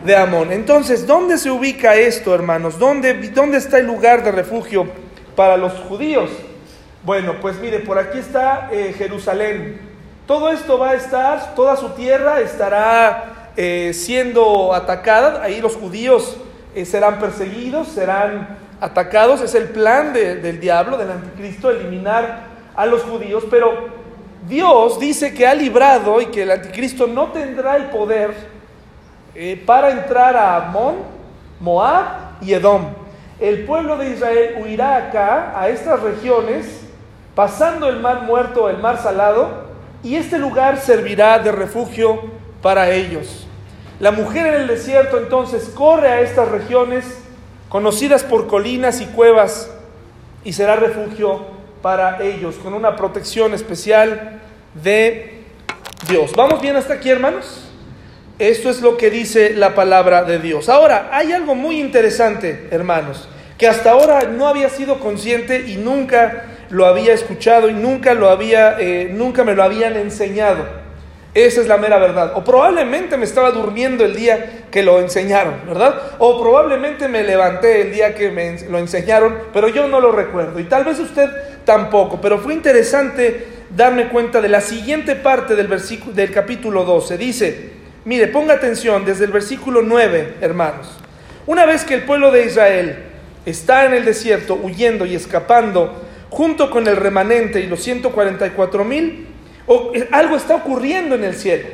de Amón. Entonces, ¿dónde se ubica esto, hermanos? ¿Dónde, dónde está el lugar de refugio para los judíos? Bueno, pues mire, por aquí está eh, Jerusalén. Todo esto va a estar, toda su tierra estará eh, siendo atacada. Ahí los judíos eh, serán perseguidos, serán atacados. Es el plan del diablo, del anticristo, eliminar a los judíos. Pero Dios dice que ha librado y que el anticristo no tendrá el poder para entrar a Amón, Moab y Edom. El pueblo de Israel huirá acá, a estas regiones, pasando el mar muerto, el mar salado, y este lugar servirá de refugio para ellos. La mujer en el desierto entonces corre a estas regiones conocidas por colinas y cuevas y será refugio para ellos, con una protección especial de Dios. ¿Vamos bien hasta aquí, hermanos? Esto es lo que dice la palabra de Dios. Ahora, hay algo muy interesante, hermanos, que hasta ahora no había sido consciente y nunca lo había escuchado y nunca lo había, eh, nunca me lo habían enseñado. Esa es la mera verdad. O probablemente me estaba durmiendo el día que lo enseñaron, ¿verdad? O probablemente me levanté el día que me lo enseñaron, pero yo no lo recuerdo. Y tal vez usted tampoco. Pero fue interesante darme cuenta de la siguiente parte del, versículo, del capítulo 12. Dice, mire, ponga atención desde el versículo 9, hermanos. Una vez que el pueblo de Israel está en el desierto huyendo y escapando, junto con el remanente y los 144 mil, eh, algo está ocurriendo en el cielo.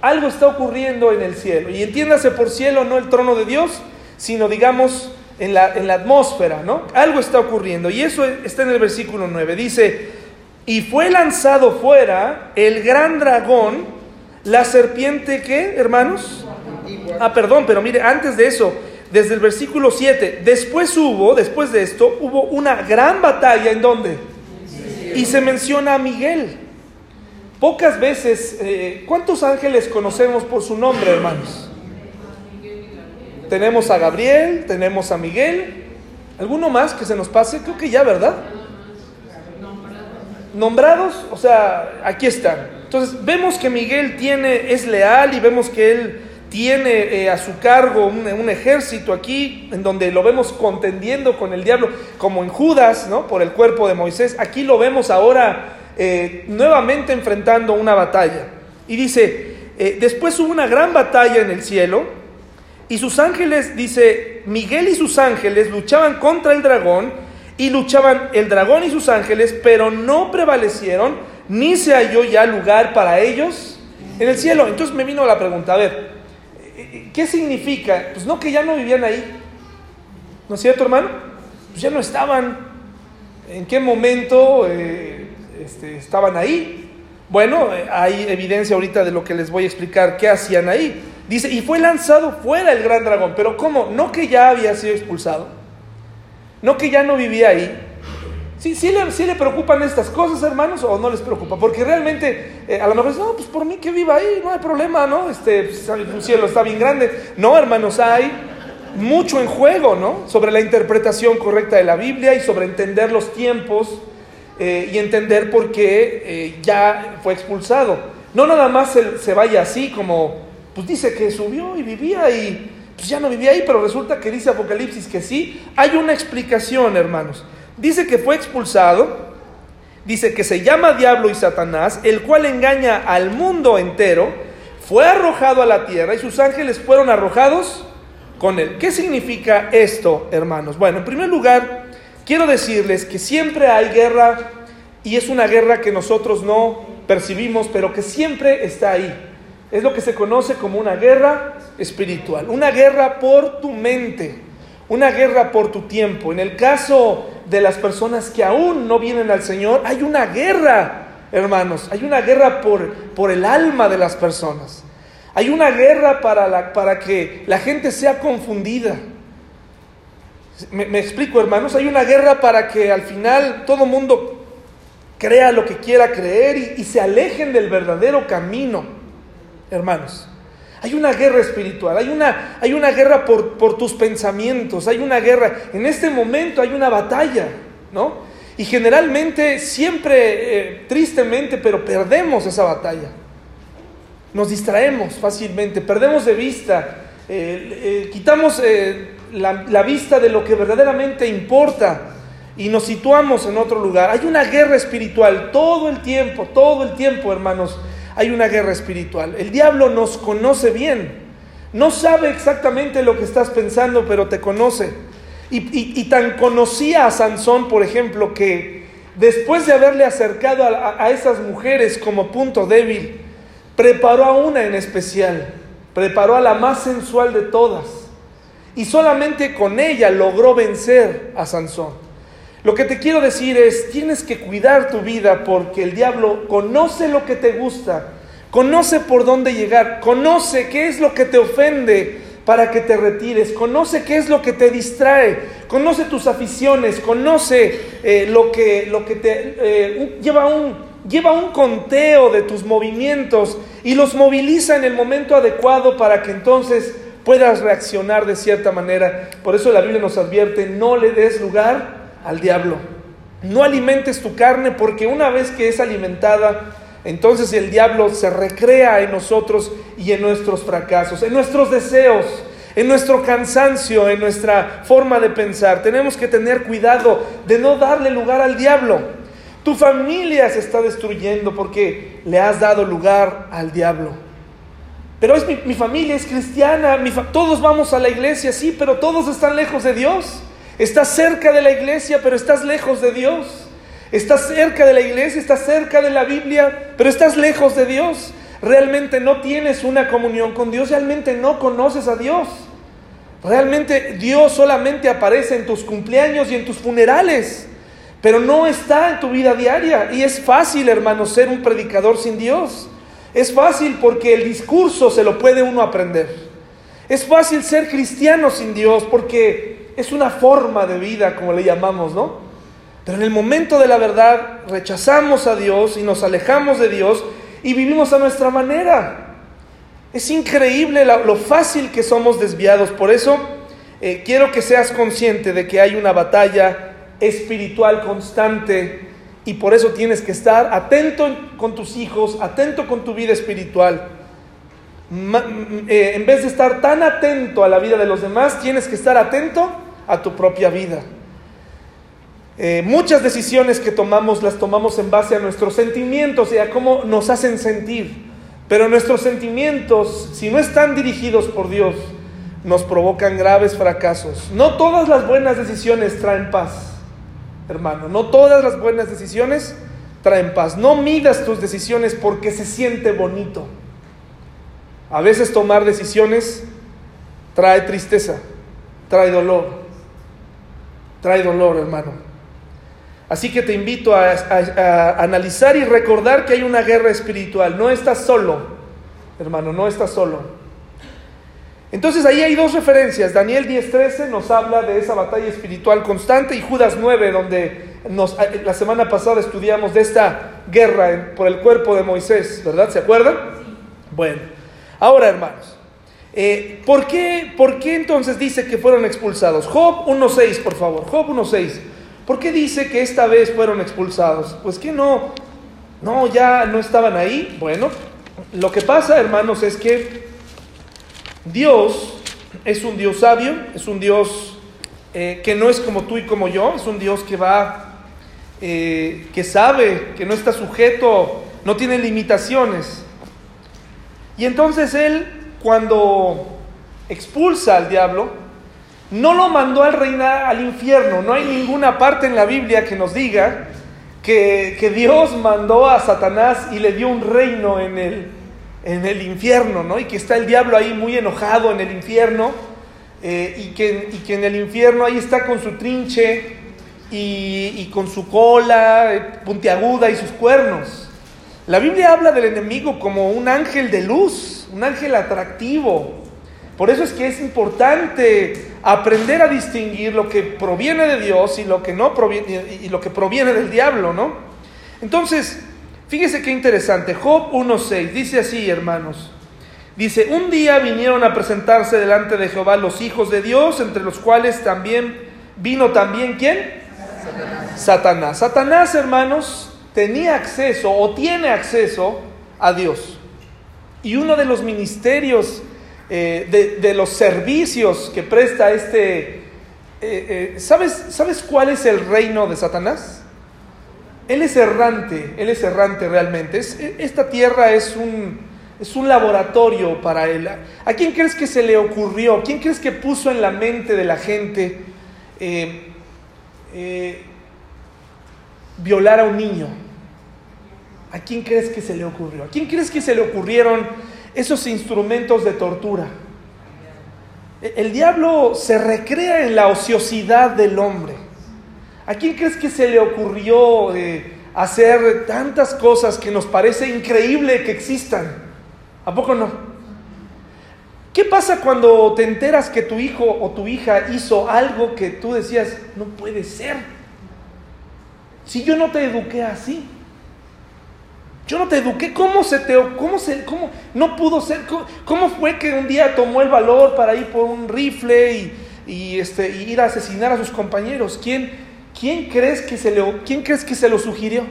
Algo está ocurriendo en el cielo. Y entiéndase por cielo no el trono de Dios, sino digamos en la, en la atmósfera, ¿no? Algo está ocurriendo. Y eso está en el versículo 9. Dice, y fue lanzado fuera el gran dragón, la serpiente que, hermanos? Ah, perdón, pero mire, antes de eso, desde el versículo 7. Después hubo, después de esto, hubo una gran batalla en donde. Y se menciona a Miguel. Pocas veces, eh, ¿cuántos ángeles conocemos por su nombre, hermanos? Tenemos a Gabriel, tenemos a Miguel. ¿Alguno más que se nos pase? Creo que ya, ¿verdad? Nombrados, o sea, aquí están. Entonces, vemos que Miguel tiene, es leal y vemos que él tiene eh, a su cargo un, ejército aquí, en donde lo vemos contendiendo con el diablo, como en Judas, ¿no? Por el cuerpo de Moisés. Aquí lo vemos ahora eh, nuevamente enfrentando una batalla. Y dice, eh, después hubo una gran batalla en el cielo, y sus ángeles, dice, Miguel y sus ángeles luchaban contra el dragón, y luchaban el dragón y sus ángeles, pero no prevalecieron, ni se halló ya lugar para ellos en el cielo. Entonces me vino la pregunta, a ver, ¿Qué significa? Pues no que ya no vivían ahí. ¿No es cierto, hermano? Pues ya no estaban. ¿En qué momento eh, este, estaban ahí? Bueno, eh, hay evidencia ahorita de lo que les voy a explicar qué hacían ahí. Dice, y fue lanzado fuera el gran dragón. Pero ¿cómo? No que ya había sido expulsado. No que ya no vivía ahí. ¿Sí, sí, le, preocupan estas cosas, hermanos, o no les preocupa? Porque realmente, eh, a lo mejor, no, pues por mí que viva ahí, no hay problema, ¿no? Este, pues, el cielo está bien grande. No, hermanos, hay mucho en juego, ¿no? Sobre la interpretación correcta de la Biblia y sobre entender los tiempos eh, y entender por qué eh, ya fue expulsado. No nada más se, se, vaya así como, pues dice que subió y vivía y pues ya no vivía ahí, pero resulta que dice Apocalipsis que sí. Hay una explicación, hermanos. Dice que fue expulsado, dice que se llama diablo y Satanás, el cual engaña al mundo entero, fue arrojado a la tierra y sus ángeles fueron arrojados con él. ¿Qué significa esto, hermanos? Bueno, en primer lugar, quiero decirles que siempre hay guerra y es una guerra que nosotros no percibimos, pero que siempre está ahí. Es lo que se conoce como una guerra espiritual, una guerra por tu mente, una guerra por tu tiempo. En el caso de las personas que aún no vienen al Señor, hay una guerra, hermanos, hay una guerra por, por el alma de las personas. Hay una guerra para, la, para que la gente sea confundida. Me, explico, hermanos, hay una guerra para que al final todo mundo crea lo que quiera creer y, y se alejen del verdadero camino, hermanos. Hay una guerra espiritual, hay una, hay una guerra por, tus pensamientos, hay una guerra. En este momento hay una batalla, ¿no? Y generalmente, siempre, eh, tristemente, pero perdemos esa batalla. Nos distraemos fácilmente, perdemos de vista, eh, eh, quitamos la, la, vista de lo que verdaderamente importa. y nos situamos en otro lugar. Hay una guerra espiritual todo el tiempo, todo el tiempo, hermanos. Hay una guerra espiritual. El diablo nos conoce bien. No sabe exactamente lo que estás pensando, pero te conoce. Y, tan conocía a Sansón, por ejemplo, que después de haberle acercado a, esas mujeres como punto débil, preparó a una en especial, preparó a la más sensual de todas. Y solamente con ella logró vencer a Sansón. Lo que te quiero decir es, tienes que cuidar tu vida porque el diablo conoce lo que te gusta, conoce por dónde llegar, conoce qué es lo que te ofende para que te retires, conoce qué es lo que te distrae, conoce tus aficiones, conoce eh, lo, que, lo que te eh, lleva un, lleva un conteo de tus movimientos y los moviliza en el momento adecuado para que entonces puedas reaccionar de cierta manera. Por eso la Biblia nos advierte, no le des lugar al diablo. No alimentes tu carne porque una vez que es alimentada, entonces el diablo se recrea en nosotros y en nuestros fracasos, en nuestros deseos, en nuestro cansancio, en nuestra forma de pensar. Tenemos que tener cuidado de no darle lugar al diablo. Tu familia se está destruyendo porque le has dado lugar al diablo. Pero es mi, familia es cristiana, todos vamos a la iglesia, sí, pero todos están lejos de Dios. Estás cerca de la iglesia, pero estás lejos de Dios. Estás cerca de la iglesia, estás cerca de la Biblia, pero estás lejos de Dios. Realmente no tienes una comunión con Dios, realmente no conoces a Dios. Realmente Dios solamente aparece en tus cumpleaños y en tus funerales, pero no está en tu vida diaria. Y es fácil, hermano, ser un predicador sin Dios. Es fácil porque el discurso se lo puede uno aprender. Es fácil ser cristiano sin Dios porque es una forma de vida, como le llamamos, ¿no? Pero en el momento de la verdad rechazamos a Dios y nos alejamos de Dios y vivimos a nuestra manera. Es increíble lo, fácil que somos desviados. Por eso eh, quiero que seas consciente de que hay una batalla espiritual constante y por eso tienes que estar atento con tus hijos, atento con tu vida espiritual. Eh, en vez de estar tan atento a la vida de los demás, tienes que estar atento a tu propia vida. Eh, muchas decisiones que tomamos las tomamos en base a nuestros sentimientos y a cómo nos hacen sentir. Pero nuestros sentimientos, si no están dirigidos por Dios, nos provocan graves fracasos. No todas las buenas decisiones traen paz, hermano. No todas las buenas decisiones traen paz. No midas tus decisiones porque se siente bonito. A veces tomar decisiones trae tristeza, trae dolor trae dolor, hermano. Así que te invito a, analizar y recordar que hay una guerra espiritual. No estás solo, hermano, no estás solo. Entonces ahí hay dos referencias. Daniel 10:13 nos habla de esa batalla espiritual constante y Judas 9, donde nos, la semana pasada estudiamos de esta guerra por el cuerpo de Moisés, ¿verdad? ¿Se acuerdan? Bueno, ahora hermanos, eh, ¿por, qué, ¿Por qué entonces dice que fueron expulsados? Job 1.6, por favor, Job 1.6. ¿Por qué dice que esta vez fueron expulsados? Pues que no, no, ya no estaban ahí. Bueno, lo que pasa, hermanos, es que Dios es un Dios sabio, es un Dios eh, que no es como tú y como yo, es un Dios que va, eh, que sabe, que no está sujeto, no tiene limitaciones. Y entonces Él cuando expulsa al diablo, no lo mandó al reinar al infierno. No hay ninguna parte en la Biblia que nos diga que, Dios mandó a Satanás y le dio un reino en el, en el infierno, ¿no? Y que está el diablo ahí muy enojado en el infierno eh, y, que, y, que, en el infierno ahí está con su trinche y, y con su cola eh, puntiaguda y sus cuernos. La Biblia habla del enemigo como un ángel de luz un ángel atractivo. Por eso es que es importante aprender a distinguir lo que proviene de Dios y lo que no proviene y lo que proviene del diablo, ¿no? Entonces, fíjese qué interesante. Job 1:6 dice así, hermanos. Dice, "Un día vinieron a presentarse delante de Jehová los hijos de Dios, entre los cuales también vino también quién? Satanás. Satanás, Satanás hermanos, tenía acceso o tiene acceso a Dios. Y uno de los ministerios, eh, de, los servicios que presta este, eh, ¿sabes, ¿sabes cuál es el reino de Satanás? Él es errante, él es errante realmente. Es, esta tierra es un, es un laboratorio para él. ¿A quién crees que se le ocurrió? ¿Quién crees que puso en la mente de la gente eh, eh, violar a un niño? ¿A quién crees que se le ocurrió? ¿A quién crees que se le ocurrieron esos instrumentos de tortura? El diablo se recrea en la ociosidad del hombre. ¿A quién crees que se le ocurrió eh, hacer tantas cosas que nos parece increíble que existan? ¿A poco no? ¿Qué pasa cuando te enteras que tu hijo o tu hija hizo algo que tú decías, no puede ser? Si yo no te eduqué así. Yo no te eduqué, ¿cómo se te, cómo se, cómo, no pudo ser, cómo, fue que un día tomó el valor para ir por un rifle y, y este, y ir a asesinar a sus compañeros? ¿Quién, quién, crees que se le, ¿Quién crees que se lo sugirió?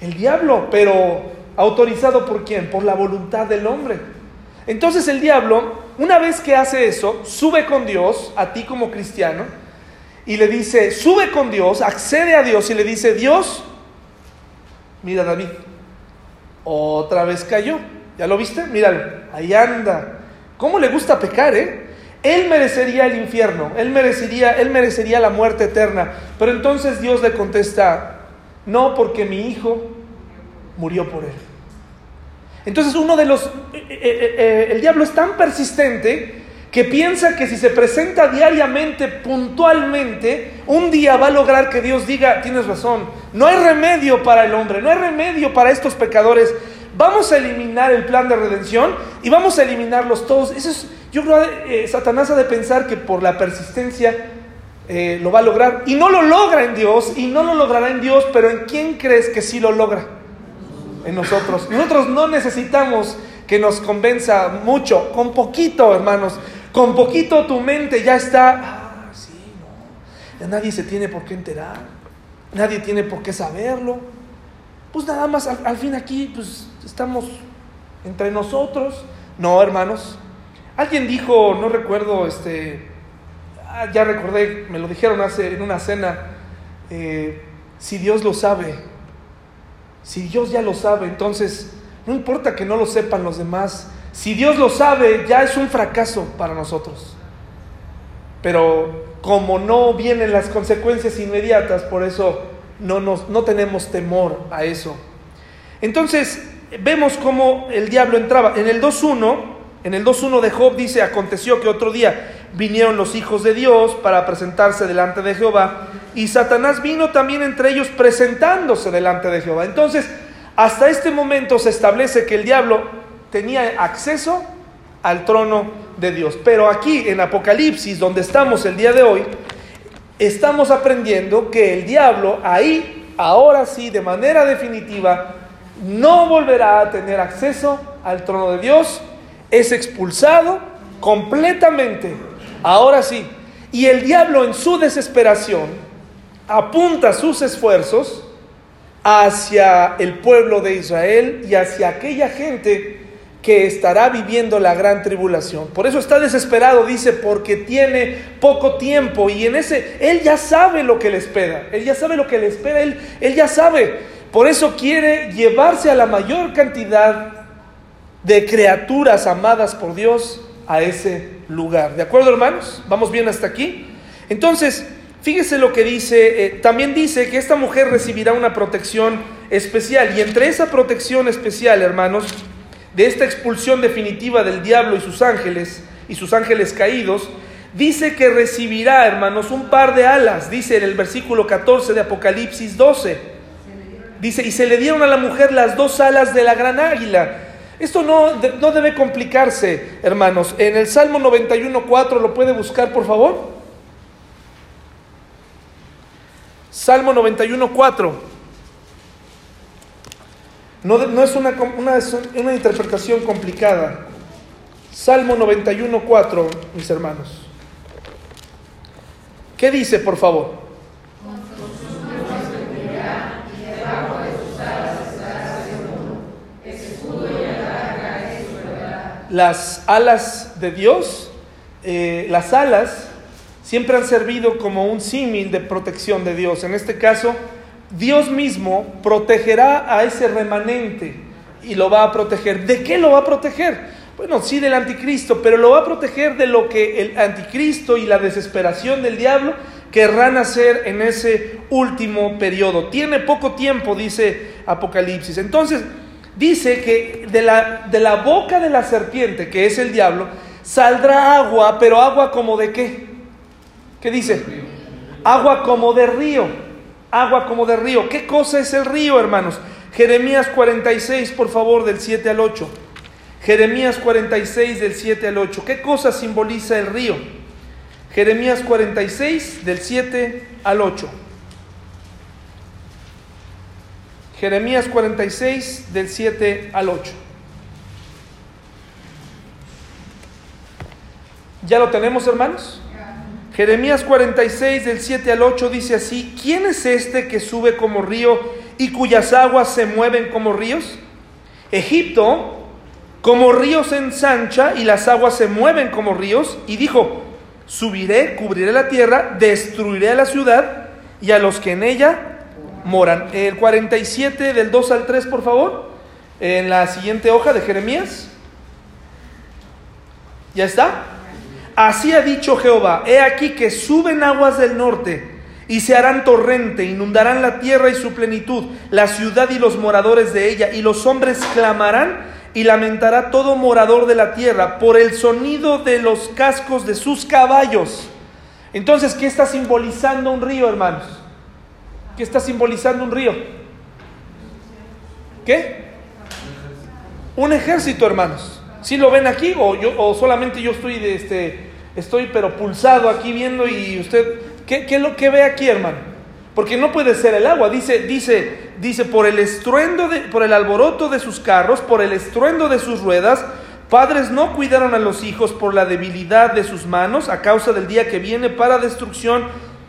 El diablo, pero autorizado por quién? Por la voluntad del hombre. Entonces el diablo, una vez que hace eso, sube con Dios, a ti como cristiano, y le dice, sube con Dios, accede a Dios y le dice, Dios, Mira David, otra vez cayó. ¿Ya lo viste? Míralo, ahí anda. ¿Cómo le gusta pecar, eh? Él merecería el infierno, él merecería, él merecería la muerte eterna. Pero entonces Dios le contesta, no porque mi hijo murió por él. Entonces uno de los, eh, eh, eh, el diablo es tan persistente que piensa que si se presenta diariamente, puntualmente, un día va a lograr que Dios diga, tienes razón, no hay remedio para el hombre, no hay remedio para estos pecadores, vamos a eliminar el plan de redención y vamos a eliminarlos todos. Eso es, yo creo eh, Satanás ha de pensar que por la persistencia eh, lo va a lograr y no lo logra en Dios y no lo logrará en Dios, pero ¿en quién crees que sí lo logra? En nosotros. Nosotros no necesitamos que nos convenza mucho, con poquito, hermanos. Con poquito tu mente ya está, ah, sí, no, nadie se tiene por qué enterar, nadie tiene por qué saberlo. Pues nada más, al, fin aquí, pues estamos entre nosotros. No, hermanos. Alguien dijo, no recuerdo, este, ah, ya recordé, me lo dijeron hace en una cena, eh, si Dios lo sabe, si Dios ya lo sabe, entonces no importa que no lo sepan los demás, si Dios lo sabe, ya es un fracaso para nosotros. Pero como no vienen las consecuencias inmediatas, por eso no, nos, no tenemos temor a eso. Entonces, vemos cómo el diablo entraba. En el 2.1, en el 2.1 de Job dice, aconteció que otro día vinieron los hijos de Dios para presentarse delante de Jehová, y Satanás vino también entre ellos presentándose delante de Jehová. Entonces, hasta este momento se establece que el diablo tenía acceso al trono de Dios. Pero aquí en Apocalipsis, donde estamos el día de hoy, estamos aprendiendo que el diablo ahí, ahora sí, de manera definitiva, no volverá a tener acceso al trono de Dios, es expulsado completamente, ahora sí. Y el diablo en su desesperación apunta sus esfuerzos hacia el pueblo de Israel y hacia aquella gente que estará viviendo la gran tribulación. Por eso está desesperado, dice, porque tiene poco tiempo y en ese, él ya sabe lo que le espera, él ya sabe lo que le espera, él, él ya sabe. Por eso quiere llevarse a la mayor cantidad de criaturas amadas por Dios a ese lugar. ¿De acuerdo, hermanos? ¿Vamos bien hasta aquí? Entonces, fíjese lo que dice, eh, también dice que esta mujer recibirá una protección especial y entre esa protección especial, hermanos, de esta expulsión definitiva del diablo y sus ángeles, y sus ángeles caídos, dice que recibirá, hermanos, un par de alas, dice en el versículo 14 de Apocalipsis 12. Dice, y se le dieron a la mujer las dos alas de la gran águila. Esto no, no debe complicarse, hermanos. En el Salmo 91.4 lo puede buscar, por favor. Salmo 91.4. No, es una, una, interpretación complicada. Salmo 91.4, mis hermanos. ¿Qué dice, por favor? Las alas de Dios, eh, las alas siempre han servido como un símil de protección de Dios. En este caso, Dios mismo protegerá a ese remanente y lo va a proteger. ¿De qué lo va a proteger? Bueno, sí del anticristo, pero lo va a proteger de lo que el anticristo y la desesperación del diablo querrán hacer en ese último periodo. Tiene poco tiempo, dice Apocalipsis. Entonces, dice que de la, de la boca de la serpiente, que es el diablo, saldrá agua, pero agua como de qué? ¿Qué dice? Agua como de río. Agua como de río. ¿Qué cosa es el río, hermanos? Jeremías 46, por favor, del 7 al 8. Jeremías 46, del 7 al 8. ¿Qué cosa simboliza el río? Jeremías 46, del 7 al 8. Jeremías 46, del 7 al 8. ¿Ya lo tenemos, hermanos? Jeremías 46, del 7 al 8 dice así, ¿quién es este que sube como río y cuyas aguas se mueven como ríos? Egipto, como río se ensancha y las aguas se mueven como ríos, y dijo, subiré, cubriré la tierra, destruiré a la ciudad y a los que en ella moran. El 47 del 2 al 3, por favor, en la siguiente hoja de Jeremías. ¿Ya está? Así ha dicho Jehová, he aquí que suben aguas del norte y se harán torrente, inundarán la tierra y su plenitud, la ciudad y los moradores de ella, y los hombres clamarán y lamentará todo morador de la tierra por el sonido de los cascos de sus caballos. Entonces, ¿qué está simbolizando un río, hermanos? ¿Qué está simbolizando un río? ¿Qué? Un ejército, hermanos. ¿Sí lo ven aquí o, o solamente yo estoy, de este, estoy pero pulsado aquí viendo y usted, ¿qué, qué es lo que ve aquí, hermano? Porque no puede ser el agua. Dice, dice, dice, por el estruendo, de, por el alboroto de sus carros, por el estruendo de sus ruedas, padres no cuidaron a los hijos por la debilidad de sus manos a causa del día que viene para destrucción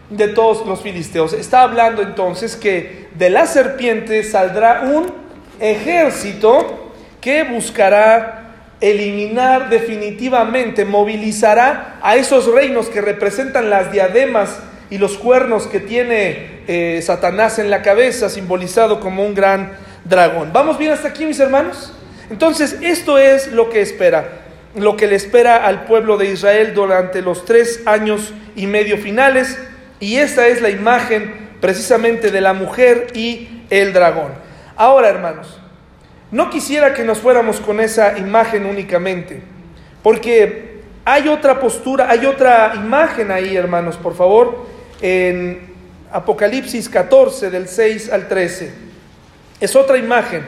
de todos los filisteos. Está hablando entonces que de la serpiente saldrá un ejército que buscará eliminar definitivamente, movilizará a esos reinos que representan las diademas y los cuernos que tiene eh, Satanás en la cabeza, simbolizado como un gran dragón. ¿Vamos bien hasta aquí, mis hermanos? Entonces, esto es lo que espera, lo que le espera al pueblo de Israel durante los tres años y medio finales, y esta es la imagen precisamente de la mujer y el dragón. Ahora, hermanos, no quisiera que nos fuéramos con esa imagen únicamente, porque hay otra postura, hay otra imagen ahí, hermanos, por favor, en Apocalipsis 14, del 6 al 13. Es otra imagen,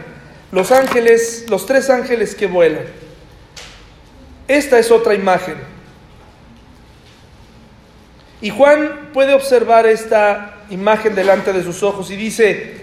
los ángeles, los tres ángeles que vuelan. Esta es otra imagen. Y Juan puede observar esta imagen delante de sus ojos y dice,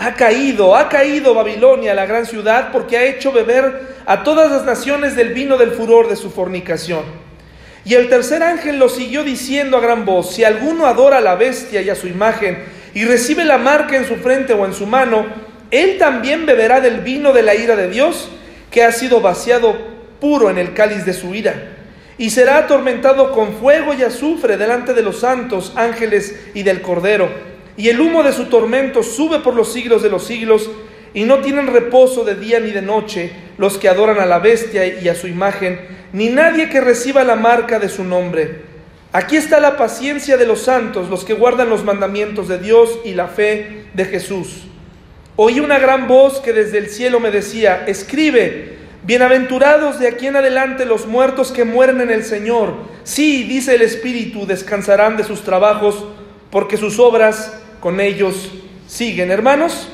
ha caído, ha caído Babilonia, la gran ciudad, porque ha hecho beber a todas las naciones del vino del furor de su fornicación. Y el tercer ángel lo siguió diciendo a gran voz, si alguno adora a la bestia y a su imagen, y recibe la marca en su frente o en su mano, él también beberá del vino de la ira de Dios, que ha sido vaciado puro en el cáliz de su ira, y será atormentado con fuego y azufre delante de los santos ángeles y del Cordero y el humo de su tormento sube por los siglos de los siglos, y no tienen reposo de día ni de noche los que adoran a la bestia y a su imagen, ni nadie que reciba la marca de su nombre. Aquí está la paciencia de los santos, los que guardan los mandamientos de Dios y la fe de Jesús. Oí una gran voz que desde el cielo me decía, escribe, bienaventurados de aquí en adelante los muertos que mueren en el Señor. Sí, dice el Espíritu, descansarán de sus trabajos, porque sus obras con ellos siguen. Hermanos,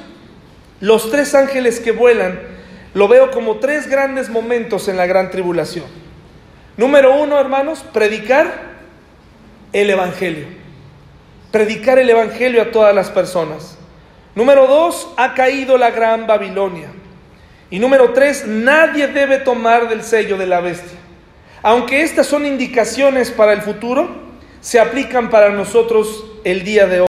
los tres ángeles que vuelan lo veo como tres grandes momentos en la gran tribulación. Número uno, hermanos, predicar el Evangelio. Predicar el Evangelio a todas las personas. Número dos, ha caído la gran Babilonia. Y número tres, nadie debe tomar del sello de la bestia. Aunque estas son indicaciones para el futuro, se aplican para nosotros el día de hoy.